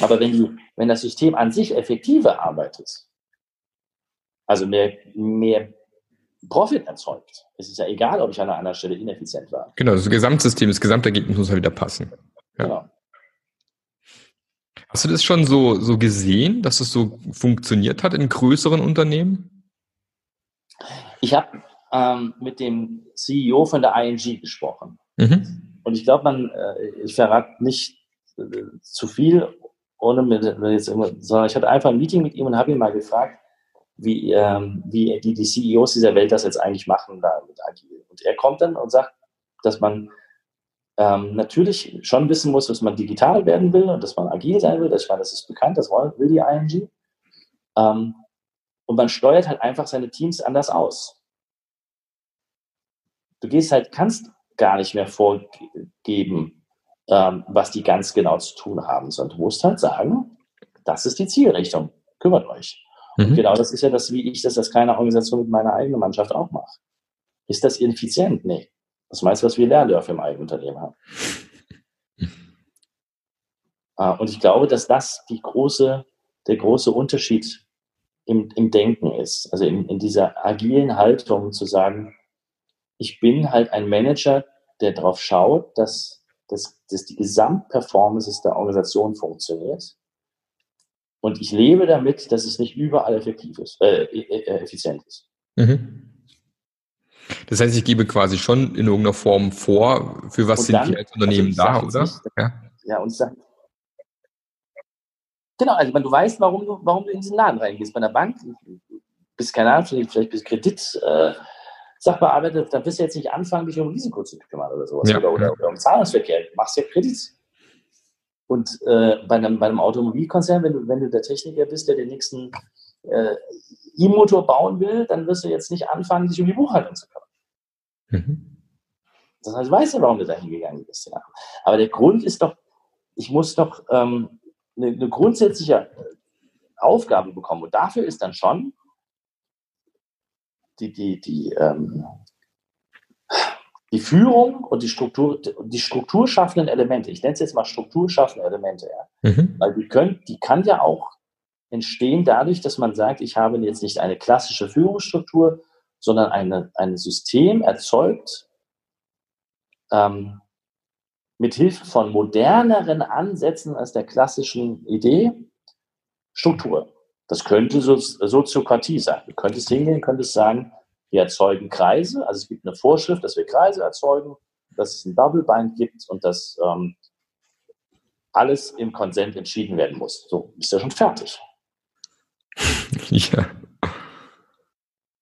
Aber wenn, die, wenn das System an sich effektiver arbeitet, also mehr, mehr Profit erzeugt, ist es ja egal, ob ich an einer anderen Stelle ineffizient war. Genau, das Gesamtsystem, das Gesamtergebnis muss ja wieder passen. Ja. Genau. Hast du das schon so, so gesehen, dass es so funktioniert hat in größeren Unternehmen? Ich habe ähm, mit dem CEO von der ING gesprochen. Mhm. Und ich glaube, man, äh, ich verrate nicht äh, zu viel, ohne mit, jetzt immer, sondern ich hatte einfach ein Meeting mit ihm und habe ihn mal gefragt, wie, ähm, wie die, die CEOs dieser Welt das jetzt eigentlich machen da mit Agil. Und er kommt dann und sagt, dass man ähm, natürlich schon wissen muss, dass man digital werden will und dass man agil sein will. Ich meine, das ist bekannt, das will die ING. Ähm, und man steuert halt einfach seine Teams anders aus. Du gehst halt, kannst gar nicht mehr vorgeben, ähm, was die ganz genau zu tun haben, sondern du musst halt sagen, das ist die Zielrichtung, kümmert euch. Mhm. Und genau das ist ja das, wie ich das als kleine Organisation mit meiner eigenen Mannschaft auch mache. Ist das effizient? Nee. Das meiste, was wir Lehrläufe im eigenen Unternehmen haben. Ah, und ich glaube, dass das die große, der große Unterschied im, im Denken ist. Also in, in dieser agilen Haltung zu sagen, ich bin halt ein Manager, der darauf schaut, dass, dass, dass die Gesamtperformance der Organisation funktioniert. Und ich lebe damit, dass es nicht überall effektiv ist, äh, äh, äh effizient ist. Mhm. Das heißt, ich gebe quasi schon in irgendeiner Form vor, für was und sind dann, wir als Unternehmen also da, oder? Nicht, ja. ja, und sag, genau, also du weißt, warum du, warum du in diesen Laden reingehst. Bei der Bank, bist keine Ahnung, vielleicht bist Kredit, äh, Sachbearbeiter, dann wirst du jetzt nicht anfangen, dich um Risiko zu kümmern oder sowas. Ja. Oder, oder, oder, um Zahlungsverkehr. Du machst ja Kredit. Und äh, bei, einem, bei einem Automobilkonzern, wenn du, wenn du der Techniker bist, der den nächsten äh, E-Motor bauen will, dann wirst du jetzt nicht anfangen, dich um die Buchhaltung zu kümmern. Mhm. Das heißt, weißt du, warum du da hingegangen bist. Ja. Aber der Grund ist doch, ich muss doch ähm, eine, eine grundsätzliche Aufgabe bekommen. Und dafür ist dann schon die, die, die, ähm, die Führung und die Struktur, die strukturschaffenden Elemente, ich nenne es jetzt mal strukturschaffende Elemente, ja. Mhm. Weil die können, die kann ja auch entstehen dadurch, dass man sagt, ich habe jetzt nicht eine klassische Führungsstruktur, sondern eine, ein System erzeugt ähm, mit Hilfe von moderneren Ansätzen als der klassischen Idee Struktur. Das könnte so, Soziokratie sein. Du könntest hingehen, könntest sagen, wir erzeugen Kreise. Also es gibt eine Vorschrift, dass wir Kreise erzeugen, dass es ein Double Bind gibt und dass ähm, alles im Konsent entschieden werden muss. So, ist ja schon fertig. Ja.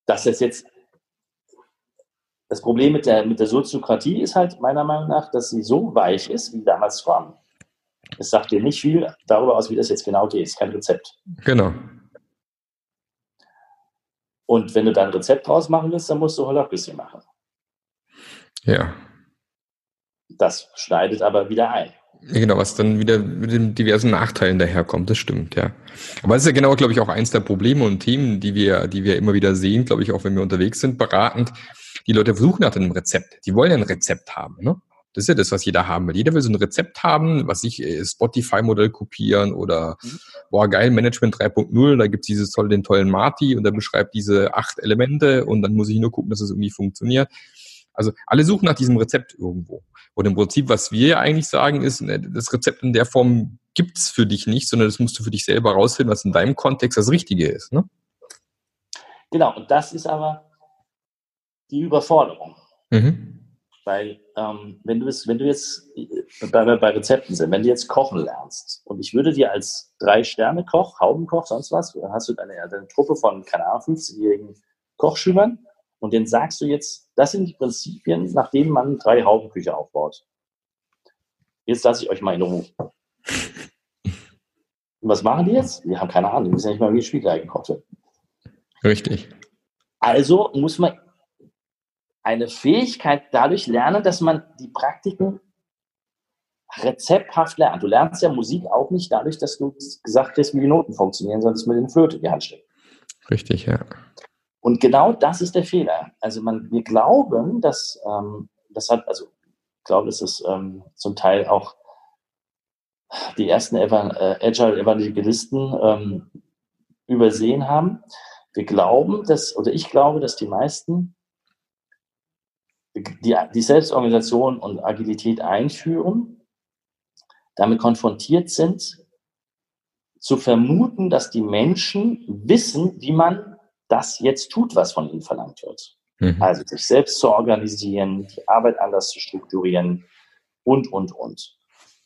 Das ist jetzt das Problem mit der, mit der Soziokratie ist halt meiner Meinung nach, dass sie so weich ist wie damals Scrum. Es sagt dir nicht viel darüber aus, wie das jetzt genau geht. Es ist kein Rezept. Genau. Und wenn du da ein Rezept draus machen willst, dann musst du Holacracy machen. Ja. Das schneidet aber wieder ein. Genau, was dann wieder mit den diversen Nachteilen daherkommt, das stimmt, ja. Aber das ist ja genau, glaube ich, auch eins der Probleme und Themen, die wir, die wir immer wieder sehen, glaube ich, auch wenn wir unterwegs sind, beratend. Die Leute versuchen nach einem Rezept. Die wollen ja ein Rezept haben, ne? Das ist ja das, was jeder haben will. Jeder will so ein Rezept haben, was ich äh, Spotify-Modell kopieren oder mhm. boah, geil, Management 3.0, da gibt's dieses tolle, den tollen Marty und der beschreibt diese acht Elemente und dann muss ich nur gucken, dass es irgendwie funktioniert. Also alle suchen nach diesem Rezept irgendwo. Und im Prinzip, was wir eigentlich sagen, ist, ne, das Rezept in der Form gibt's für dich nicht, sondern das musst du für dich selber rausfinden, was in deinem Kontext das Richtige ist. Ne? Genau, und das ist aber die Überforderung. Mhm. Weil ähm, wenn, du es, wenn du jetzt bei, bei Rezepten sind, wenn du jetzt kochen lernst und ich würde dir als Drei-Sterne-Koch, Haubenkoch, sonst was, hast du eine, eine Truppe von, keine Ahnung, 15-jährigen Kochschülern und denen sagst du jetzt, das sind die Prinzipien, nach denen man drei Haubenküche aufbaut. Jetzt lasse ich euch mal in Ruhe. Und was machen die jetzt? Die haben keine Ahnung, die wissen ja nicht mal, wie das Spiegelei gekocht wird. Richtig. Also muss man eine Fähigkeit dadurch lernen, dass man die Praktiken rezepthaft lernt. Du lernst ja Musik auch nicht dadurch, dass du gesagt kriegst, wie die Noten funktionieren, sondern dass man den Flöte in die Hand steckt. Richtig, ja. Und genau das ist der Fehler. Also man, wir glauben, dass ähm, das hat, also ich glaube, dass es ähm, zum Teil auch die ersten äh, Agile Evangelisten ähm, übersehen haben. Wir glauben, dass, oder ich glaube, dass die meisten die, die Selbstorganisation und Agilität einführen, damit konfrontiert sind, zu vermuten, dass die Menschen wissen, wie man das jetzt tut, was von ihnen verlangt wird. Mhm. Also sich selbst zu organisieren, die Arbeit anders zu strukturieren und, und, und.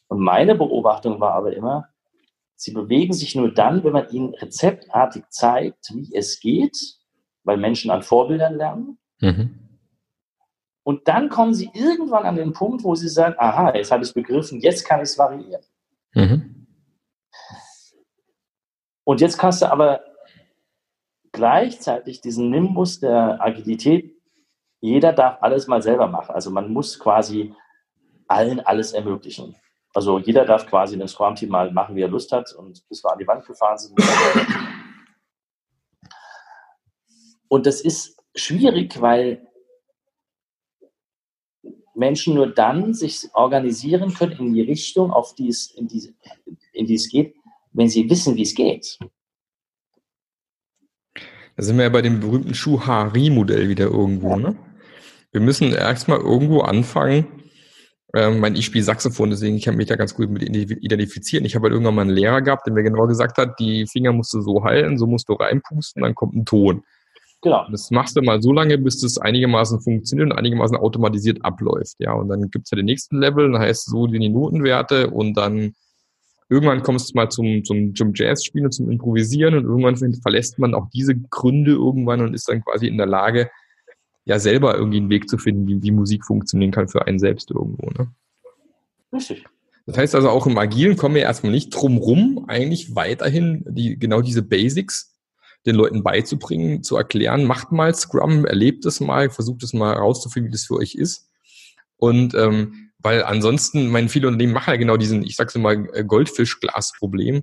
Und meine Beobachtung war aber immer, sie bewegen sich nur dann, wenn man ihnen rezeptartig zeigt, wie es geht, weil Menschen an Vorbildern lernen. Mhm. Und dann kommen sie irgendwann an den Punkt, wo sie sagen, aha, jetzt habe ich es begriffen, jetzt kann ich es variieren. Mhm. Und jetzt kannst du aber gleichzeitig diesen Nimbus der Agilität, jeder darf alles mal selber machen. Also man muss quasi allen alles ermöglichen. Also jeder darf quasi in dem Scrum-Team mal machen, wie er Lust hat und bis wir an die Wand gefahren sind. Und das ist schwierig, weil Menschen nur dann sich organisieren können in die Richtung, auf die es, in die, in die es geht, wenn sie wissen, wie es geht. Da sind wir ja bei dem berühmten Schuhari-Modell wieder irgendwo, ne? Wir müssen erstmal irgendwo anfangen. Ähm, mein, ich spiele Saxophon, deswegen ich kann mich da ganz gut mit identifizieren. Ich habe halt irgendwann mal einen Lehrer gehabt, der mir genau gesagt hat, die Finger musst du so halten, so musst du reinpusten, dann kommt ein Ton. Genau. Das machst du mal so lange, bis das einigermaßen funktioniert und einigermaßen automatisiert abläuft. Ja, und dann gibt's ja den nächsten Level, dann heißt so die Notenwerte und dann irgendwann kommst du mal zum, zum, zum Jazz-Spielen und zum Improvisieren und irgendwann verlässt man auch diese Gründe irgendwann und ist dann quasi in der Lage, ja selber irgendwie einen Weg zu finden, wie, wie Musik funktionieren kann für einen selbst irgendwo. Ne? Richtig. Das heißt also auch im Agilen kommen wir erstmal nicht drum rum, eigentlich weiterhin die, genau diese Basics den Leuten beizubringen, zu erklären, macht mal Scrum, erlebt es mal, versucht es mal herauszufinden, wie das für euch ist. Und ähm, weil ansonsten, meine viele Unternehmen machen ja genau diesen, ich sag's immer, äh, Goldfischglas-Problem.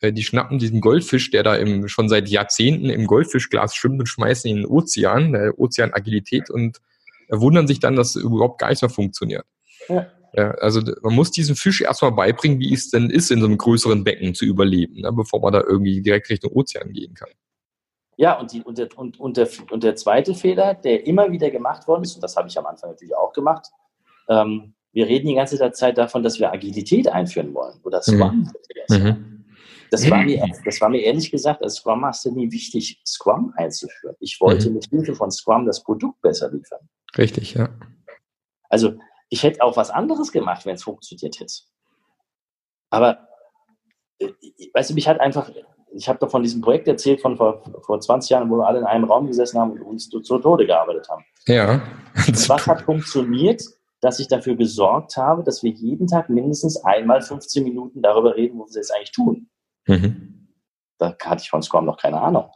Äh, die schnappen diesen Goldfisch, der da im, schon seit Jahrzehnten im Goldfischglas schwimmt und schmeißen ihn in den Ozean, der Ozeanagilität und wundern sich dann, dass es überhaupt gar nicht mehr funktioniert. Ja. Ja, also man muss diesem Fisch erstmal beibringen, wie es denn ist, in so einem größeren Becken zu überleben, ne, bevor man da irgendwie direkt Richtung Ozean gehen kann. Ja, und, die, und, der, und, und, der, und der zweite Fehler, der immer wieder gemacht worden ist, und das habe ich am Anfang natürlich auch gemacht, ähm, wir reden die ganze Zeit davon, dass wir Agilität einführen wollen oder Scrum. Mhm. Mhm. Das, war mir, das war mir ehrlich gesagt als Scrum Master nie wichtig, Scrum einzuführen. Ich wollte mhm. mit Hilfe von Scrum das Produkt besser liefern. Richtig, ja. Also ich hätte auch was anderes gemacht, wenn es funktioniert hätte. Aber äh, weißt du, mich hat einfach ich habe doch von diesem Projekt erzählt von vor, vor 20 Jahren, wo wir alle in einem Raum gesessen haben und uns zu, zu Tode gearbeitet haben. Ja. Was hat funktioniert, dass ich dafür gesorgt habe, dass wir jeden Tag mindestens einmal 15 Minuten darüber reden, wo wir es eigentlich tun. Mhm. Da hatte ich von Scrum noch keine Ahnung.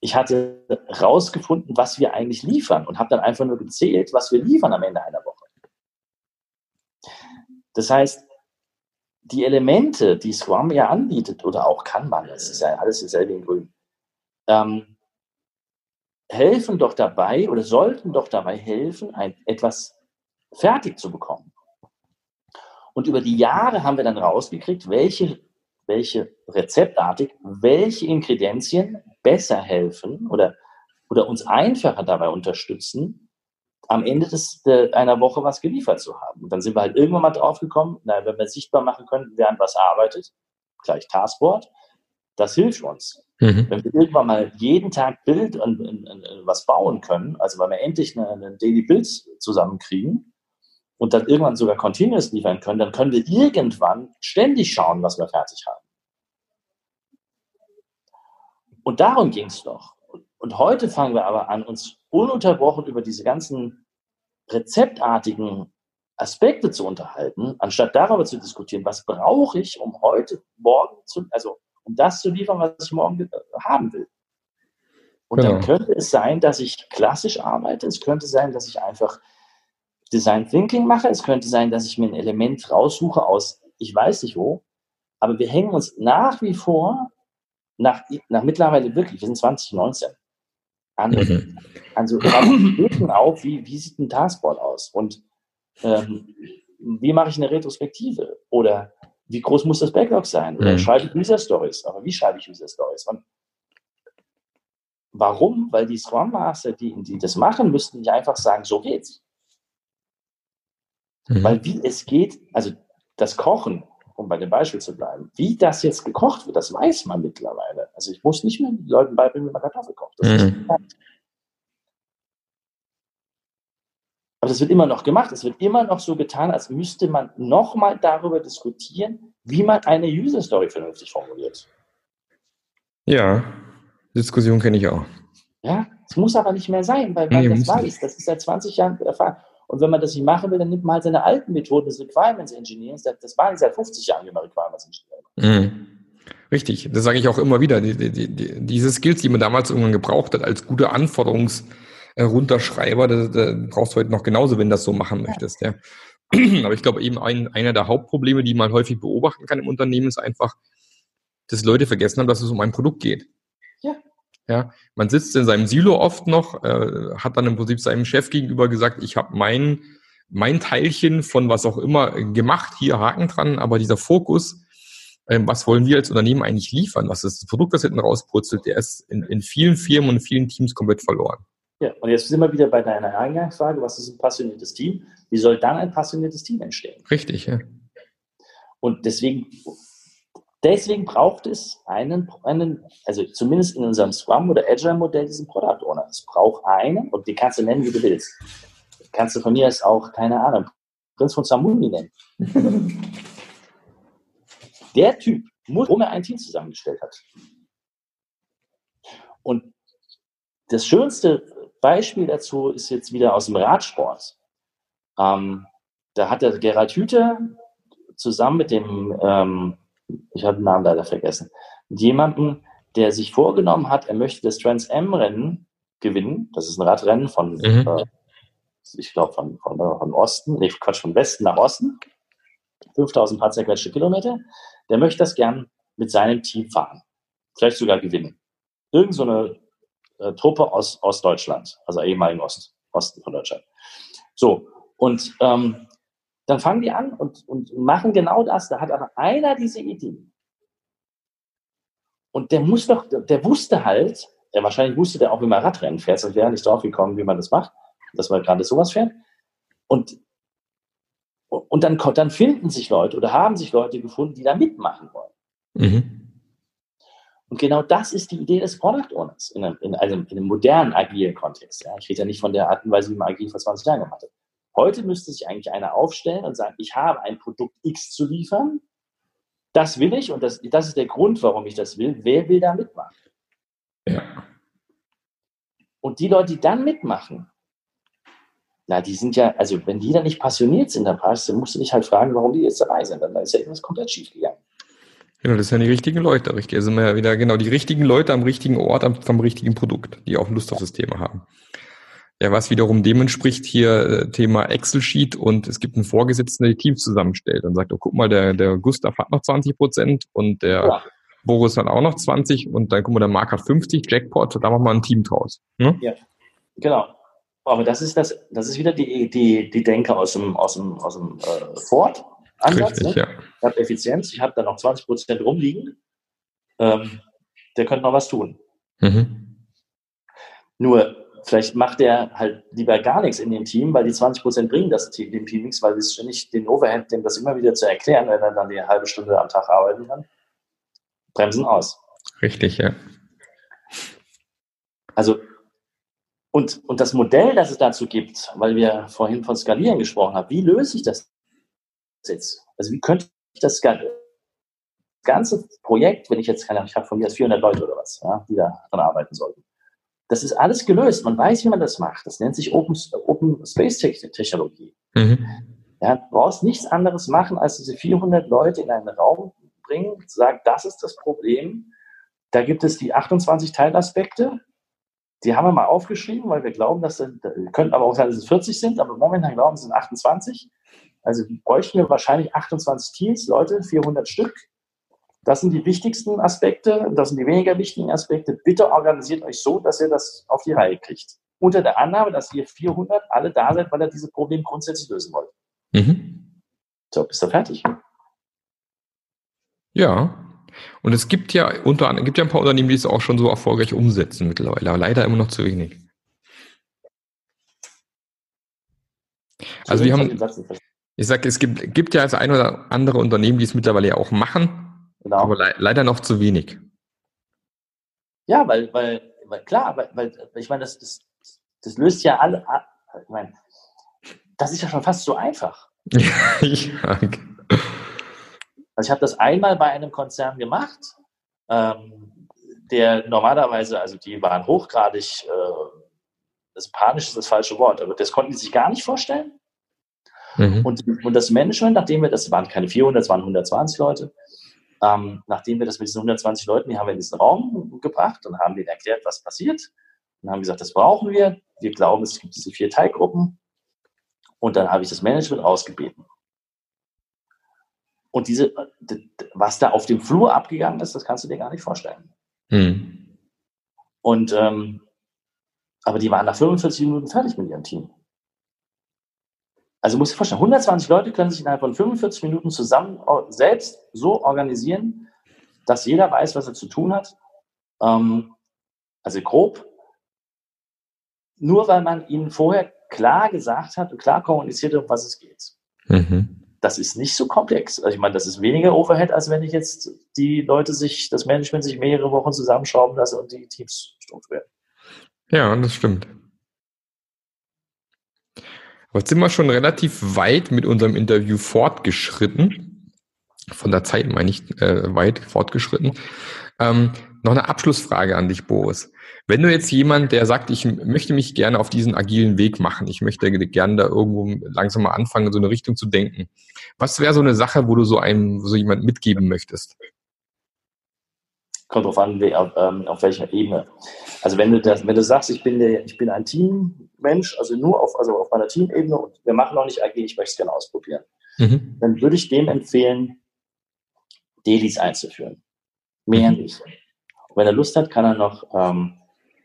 Ich hatte rausgefunden, was wir eigentlich liefern und habe dann einfach nur gezählt, was wir liefern am Ende einer Woche. Das heißt, die Elemente, die Scrum ja anbietet, oder auch Kanban, das ist ja alles dasselbe in Grün, ähm, helfen doch dabei oder sollten doch dabei helfen, ein, etwas fertig zu bekommen. Und über die Jahre haben wir dann rausgekriegt, welche, welche rezeptartig, welche Ingredienzien besser helfen oder, oder uns einfacher dabei unterstützen, am Ende des, der, einer Woche was geliefert zu haben. Und dann sind wir halt irgendwann mal drauf gekommen, na, wenn wir sichtbar machen können, wer an was arbeitet, gleich Taskboard, das hilft uns. Mhm. Wenn wir irgendwann mal jeden Tag Bild und, und, und, was bauen können, also wenn wir endlich eine, eine Daily Build zusammenkriegen und dann irgendwann sogar Continuous liefern können, dann können wir irgendwann ständig schauen, was wir fertig haben. Und darum ging es doch. Und heute fangen wir aber an, uns ununterbrochen über diese ganzen rezeptartigen Aspekte zu unterhalten, anstatt darüber zu diskutieren, was brauche ich, um heute, morgen zu, also um das zu liefern, was ich morgen haben will. Und genau. dann könnte es sein, dass ich klassisch arbeite, es könnte sein, dass ich einfach Design Thinking mache, es könnte sein, dass ich mir ein Element raussuche aus, ich weiß nicht wo, aber wir hängen uns nach wie vor, nach, nach mittlerweile wirklich, wir sind 2019, an, mhm. an so Bildern auf, wie, wie sieht ein Taskboard aus und ähm, wie mache ich eine Retrospektive oder wie groß muss das Backlog sein oder mhm. schreibe ich User Stories, aber wie schreibe ich User Stories und warum? Weil die Scrum Master, die, die das machen, müssten nicht einfach sagen, so geht's. Mhm. Weil wie es geht, also das Kochen um bei dem Beispiel zu bleiben, wie das jetzt gekocht wird, das weiß man mittlerweile. Also ich muss nicht mehr den Leuten beibringen, wie man Kartoffel kocht. Mhm. Aber das wird immer noch gemacht. Es wird immer noch so getan, als müsste man nochmal darüber diskutieren, wie man eine User Story vernünftig formuliert. Ja, Diskussion kenne ich auch. Ja, es muss aber nicht mehr sein, weil man Nee, das weiß. nicht. Das ist seit 20 Jahren erfahren. Und wenn man das nicht machen will, dann nimmt man halt seine alten Methoden des Requirements Engineers. Das, das waren seit 50 Jahren immer Requirements Engineering. Mhm. Richtig, das sage ich auch immer wieder. Die, die, die, diese Skills, die man damals irgendwann gebraucht hat als gute Anforderungsrunterschreiber, da, da brauchst du heute noch genauso, wenn du das so machen möchtest. Ja. Aber ich glaube eben ein, einer der Hauptprobleme, die man häufig beobachten kann im Unternehmen, ist einfach, dass Leute vergessen haben, dass es um ein Produkt geht. Ja. Ja, man sitzt in seinem Silo oft noch, äh, hat dann im Prinzip seinem Chef gegenüber gesagt, ich habe mein, mein Teilchen von was auch immer gemacht, hier Haken dran, aber dieser Fokus, ähm, was wollen wir als Unternehmen eigentlich liefern? Was ist das Produkt, das hinten rauspurzelt? Der ist in, in vielen Firmen und in vielen Teams komplett verloren. Ja, und jetzt sind wir wieder bei deiner Eingangsfrage, was ist ein passioniertes Team? Wie soll dann ein passioniertes Team entstehen? Richtig, ja. Und deswegen, deswegen braucht es einen, einen, also zumindest in unserem Scrum oder Agile-Modell diesen Product Owner. Es braucht einen, und den kannst du nennen, wie du willst. Kannst du von mir aus auch, keine Ahnung, Prinz von Samuni nennen. Der Typ muss, warum er ein Team zusammengestellt hat. Und das schönste Beispiel dazu ist jetzt wieder aus dem Radsport. Ähm, da hat der Gerald Hüther zusammen mit dem, ähm, ich habe den Namen leider vergessen, mit jemandem, der sich vorgenommen hat, er möchte das Trans M-Rennen gewinnen. Das ist ein Radrennen von, Mhm. äh, ich glaube, von, von, von Osten, nee, Quatsch, von Westen nach Osten. 5000 paar zerquetschte Kilometer. Der möchte das gern mit seinem Team fahren. Vielleicht sogar gewinnen. Irgend so eine äh, Truppe aus Ostdeutschland, also ehemaligen Ost, Osten von Deutschland. So, und ähm, dann fangen die an und, und machen genau das. Da hat aber einer diese Idee. Und der muss doch, der, wusste halt, der wahrscheinlich wusste der auch, wie man Radrennen fährt, sonst wäre er nicht drauf gekommen, wie man das macht, dass man gerade sowas fährt. Und, und dann, dann finden sich Leute oder haben sich Leute gefunden, die da mitmachen wollen. Mhm. Und genau das ist die Idee des Product Owners in einem, in einem, in einem modernen, agilen Kontext. Ja. Ich rede ja nicht von der Art und Weise, wie man agil vor 20 Jahren gemacht hat. Heute müsste sich eigentlich einer aufstellen und sagen, ich habe ein Produkt X zu liefern, das will ich und das, das ist der Grund, warum ich das will. Wer will da mitmachen? Ja. Und die Leute, die dann mitmachen, na, die sind ja, also wenn die dann nicht passioniert sind, dann passt, dann musst du dich halt fragen, warum die jetzt dabei sind. Dann ist ja irgendwas komplett schief gegangen. Genau, das sind die richtigen Leute, richtig. Also sind wir ja wieder, genau, die richtigen Leute am richtigen Ort, am, vom richtigen Produkt, die auch Lust auf das Thema haben. Ja, was wiederum dem entspricht, hier äh, Thema Excel-Sheet und es gibt einen Vorgesetzten, der die Teams zusammenstellt und sagt, oh, guck mal, der, der Gustav hat noch 20 Prozent und der Ja. Boris hat auch noch 20 und dann guck mal, der Marc hat 50, Jackpot, da machen wir ein Team draus. Ne? Genau. Aber das ist das, das ist wieder die, die, die Denke aus dem, aus dem, aus dem äh, Ford-Ansatz. Richtig, Ne? ja. Ich habe Effizienz, ich habe da noch 20 Prozent rumliegen. Ähm, der könnte noch was tun. Mhm. Nur, vielleicht macht er halt lieber gar nichts in dem Team, weil die 20 Prozent bringen das Team, dem Team nichts, weil es nicht den Overhead, dem das immer wieder zu erklären, wenn er dann die halbe Stunde am Tag arbeiten kann, bremsen aus. Richtig, ja. Also, und, und das Modell, das es dazu gibt, weil wir vorhin von Skalieren gesprochen haben, wie löse ich das jetzt? Also, wie könnte ich das ganze Projekt, wenn ich jetzt keine Ahnung, ich habe von mir aus 400 Leute oder was, ja, die da dran arbeiten sollten. Das ist alles gelöst. Man weiß, wie man das macht. Das nennt sich Open, Open Space Technologie. Mhm. Ja, du brauchst nichts anderes machen, als diese 400 Leute in einen Raum bringen, sagen, das ist das Problem. Da gibt es die 28 Teilaspekte. Die haben wir mal aufgeschrieben, weil wir glauben, dass das, könnten aber auch sein, dass es 40 sind, aber momentan glauben, es sind 28. Also bräuchten wir wahrscheinlich 28 Teams, Leute, 400 Stück. Das sind die wichtigsten Aspekte, das sind die weniger wichtigen Aspekte. Bitte organisiert euch so, dass ihr das auf die Reihe kriegt. Unter der Annahme, dass ihr 400 alle da seid, weil ihr dieses Problem grundsätzlich lösen wollt. Mhm. So, bist du fertig? Ja. Und es gibt ja unter anderem, gibt ja ein paar Unternehmen, die es auch schon so erfolgreich umsetzen mittlerweile, aber leider immer noch zu wenig. Also wir haben, ich sag, es gibt, gibt ja also ein oder andere Unternehmen, die es mittlerweile ja auch machen, Genau. aber le leider noch zu wenig. Ja, weil, weil, weil klar, weil, weil ich meine, das, das, das löst ja alle, ich meine, das ist ja schon fast so einfach. Ja, ich mag. Also ich habe das einmal bei einem Konzern gemacht, ähm, der normalerweise, also die waren hochgradig, äh, das panisch ist das falsche Wort, aber das konnten die sich gar nicht vorstellen. Mhm. Und, und das Management, nachdem wir, das waren keine 400, es waren 120 Leute, ähm, nachdem wir das mit diesen 120 Leuten, die haben wir in diesen Raum gebracht und haben denen erklärt, was passiert. Und haben gesagt, das brauchen wir. Wir glauben, es gibt diese vier Teilgruppen. Und dann habe ich das Management ausgebeten. Und diese, was da auf dem Flur abgegangen ist, das kannst du dir gar nicht vorstellen. Mhm. Und ähm, aber die waren nach 45 Minuten fertig mit ihrem Team. Also muss ich vorstellen, 120 Leute können sich innerhalb von 45 Minuten zusammen selbst so organisieren, dass jeder weiß, was er zu tun hat. Ähm, also grob. Nur weil man ihnen vorher klar gesagt hat und klar kommuniziert hat, um was es geht. Mhm. Das ist nicht so komplex. Also ich meine, das ist weniger Overhead, als wenn ich jetzt die Leute sich, das Management sich mehrere Wochen zusammenschrauben lasse und die Teams strukturieren. Ja, das stimmt. Jetzt sind wir schon relativ weit mit unserem Interview fortgeschritten. Von der Zeit meine ich äh, weit fortgeschritten. Ähm, noch eine Abschlussfrage an dich, Boris. Wenn du jetzt jemand, der sagt, ich möchte mich gerne auf diesen agilen Weg machen, ich möchte gerne da irgendwo langsam mal anfangen, in so eine Richtung zu denken. Was wäre so eine Sache, wo du so einem, so jemand mitgeben möchtest? Kommt drauf an, auf, ähm, auf welcher Ebene. Also wenn du das, wenn du sagst, ich bin der, ich bin ein Teammensch, also nur auf, also auf meiner Teamebene und wir machen noch nicht agil, ich möchte es gerne ausprobieren, mhm. dann würde ich dem empfehlen, Dailies einzuführen. Mehr mhm. nicht. Und wenn er Lust hat, kann er noch ähm,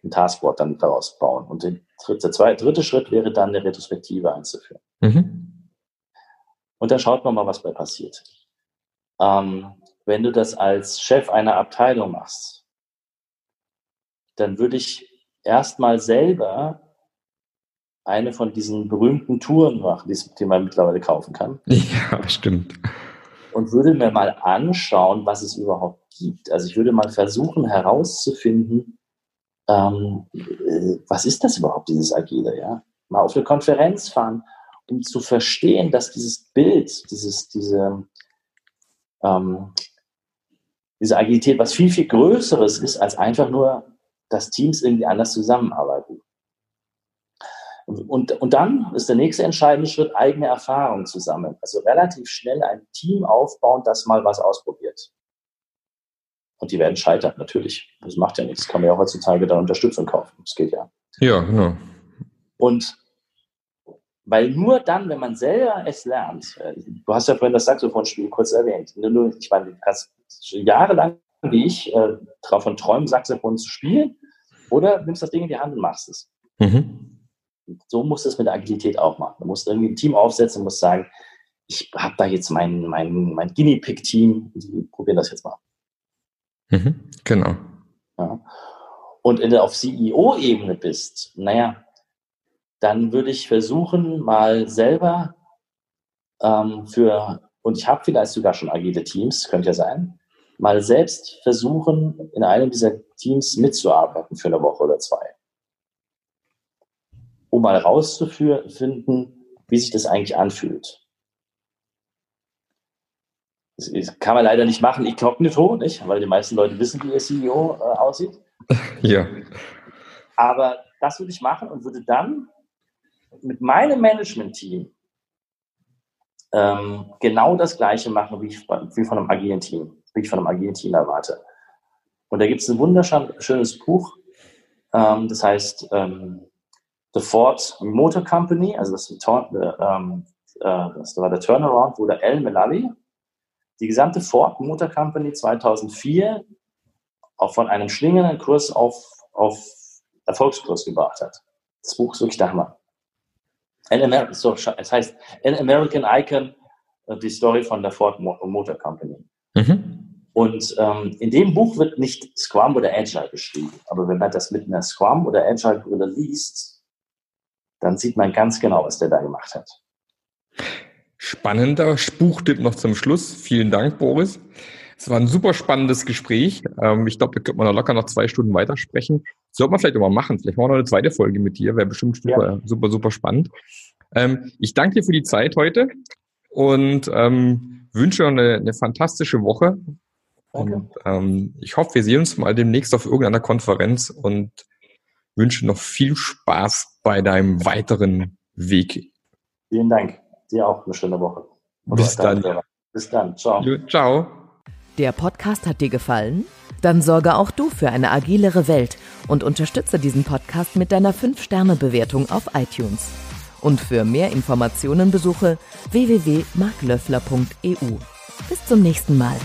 ein Taskboard dann daraus bauen. Und der dritte, zweite, dritte Schritt wäre dann eine Retrospektive einzuführen. Mhm. Und da schaut man mal, was bei passiert. Ähm, wenn du das als Chef einer Abteilung machst, dann würde ich erstmal selber eine von diesen berühmten Touren machen, die man mittlerweile kaufen kann. Ja, stimmt. Und würde mir mal anschauen, was es überhaupt gibt. Also ich würde mal versuchen herauszufinden, ähm, äh, was ist das überhaupt, dieses Agile, ja? Mal auf eine Konferenz fahren, um zu verstehen, dass dieses Bild, dieses, diese, ähm, diese Agilität was viel, viel Größeres ist, als einfach nur, dass Teams irgendwie anders zusammenarbeiten. Und, und dann ist der nächste entscheidende Schritt, eigene Erfahrungen zu sammeln. Also relativ schnell ein Team aufbauen, das mal was ausprobiert. Und die werden scheitern, natürlich. Das macht ja nichts. Kann man ja auch heutzutage da Unterstützung kaufen. Das geht ja. Ja, genau. Und weil nur dann, wenn man selber es lernt, äh, du hast ja vorhin das Saxophonspiel kurz erwähnt. Ich meine, du hast jahrelang wie ich äh, davon träumen, Saxophon zu spielen, oder nimmst das Ding in die Hand und machst es. Mhm. So musst du es mit der Agilität auch machen. Du musst irgendwie ein Team aufsetzen und musst sagen, ich habe da jetzt mein, mein, mein Guinea-Pig-Team, die probieren das jetzt mal. Mhm, genau. Ja. Und wenn du auf CEO-Ebene bist, naja, dann würde ich versuchen, mal selber ähm, für, und ich habe vielleicht sogar schon agile Teams, könnte ja sein, mal selbst versuchen, in einem dieser Teams mitzuarbeiten für eine Woche oder zwei. Um mal rauszufinden, wie sich das eigentlich anfühlt. Das kann man leider nicht machen, inkognito, nicht? Weil die meisten Leute wissen, wie ihr CEO äh, aussieht. Ja. Aber das würde ich machen und würde dann mit meinem Management-Team ähm, genau das Gleiche machen, wie, wie von einem agilen Team, ich von einem Team erwarte. Und da gibt es ein wunderschönes Buch, ähm, das heißt ähm, The Ford Motor Company, also das, ähm, äh, das war der Turnaround, wo der Al Melali die gesamte Ford Motor Company 2004 auch von einem schlingenden Kurs auf, auf Erfolgskurs gebracht hat. Das Buch ist wirklich der Hammer. An Amer so, es heißt An American Icon, äh, die Story von der Ford Motor Company. Mhm. Und ähm, in dem Buch wird nicht Scrum oder Agile beschrieben. Aber wenn man das mit einer Scrum oder Agile Brille liest, dann sieht man ganz genau, was der da gemacht hat. Spannender Buchtipp noch zum Schluss. Vielen Dank, Boris. Es war ein super spannendes Gespräch. Ähm, ich glaube, da könnte man noch locker noch zwei Stunden weitersprechen. Sollte man vielleicht auch mal machen. Vielleicht machen wir noch eine zweite Folge mit dir. Wäre bestimmt super, ja. super, super spannend. Ähm, ich danke dir für die Zeit heute und ähm, wünsche eine, eine fantastische Woche. Danke. Und ähm, ich hoffe, wir sehen uns mal demnächst auf irgendeiner Konferenz und wünsche noch viel Spaß bei deinem weiteren Weg. Vielen Dank. Dir auch eine schöne Woche. Bis dann. Bis dann. Ciao. Ciao. Der Podcast hat dir gefallen? Dann sorge auch du für eine agilere Welt und unterstütze diesen Podcast mit deiner 5-Sterne-Bewertung auf iTunes. Und für mehr Informationen besuche www.marklöffler.eu. Bis zum nächsten Mal.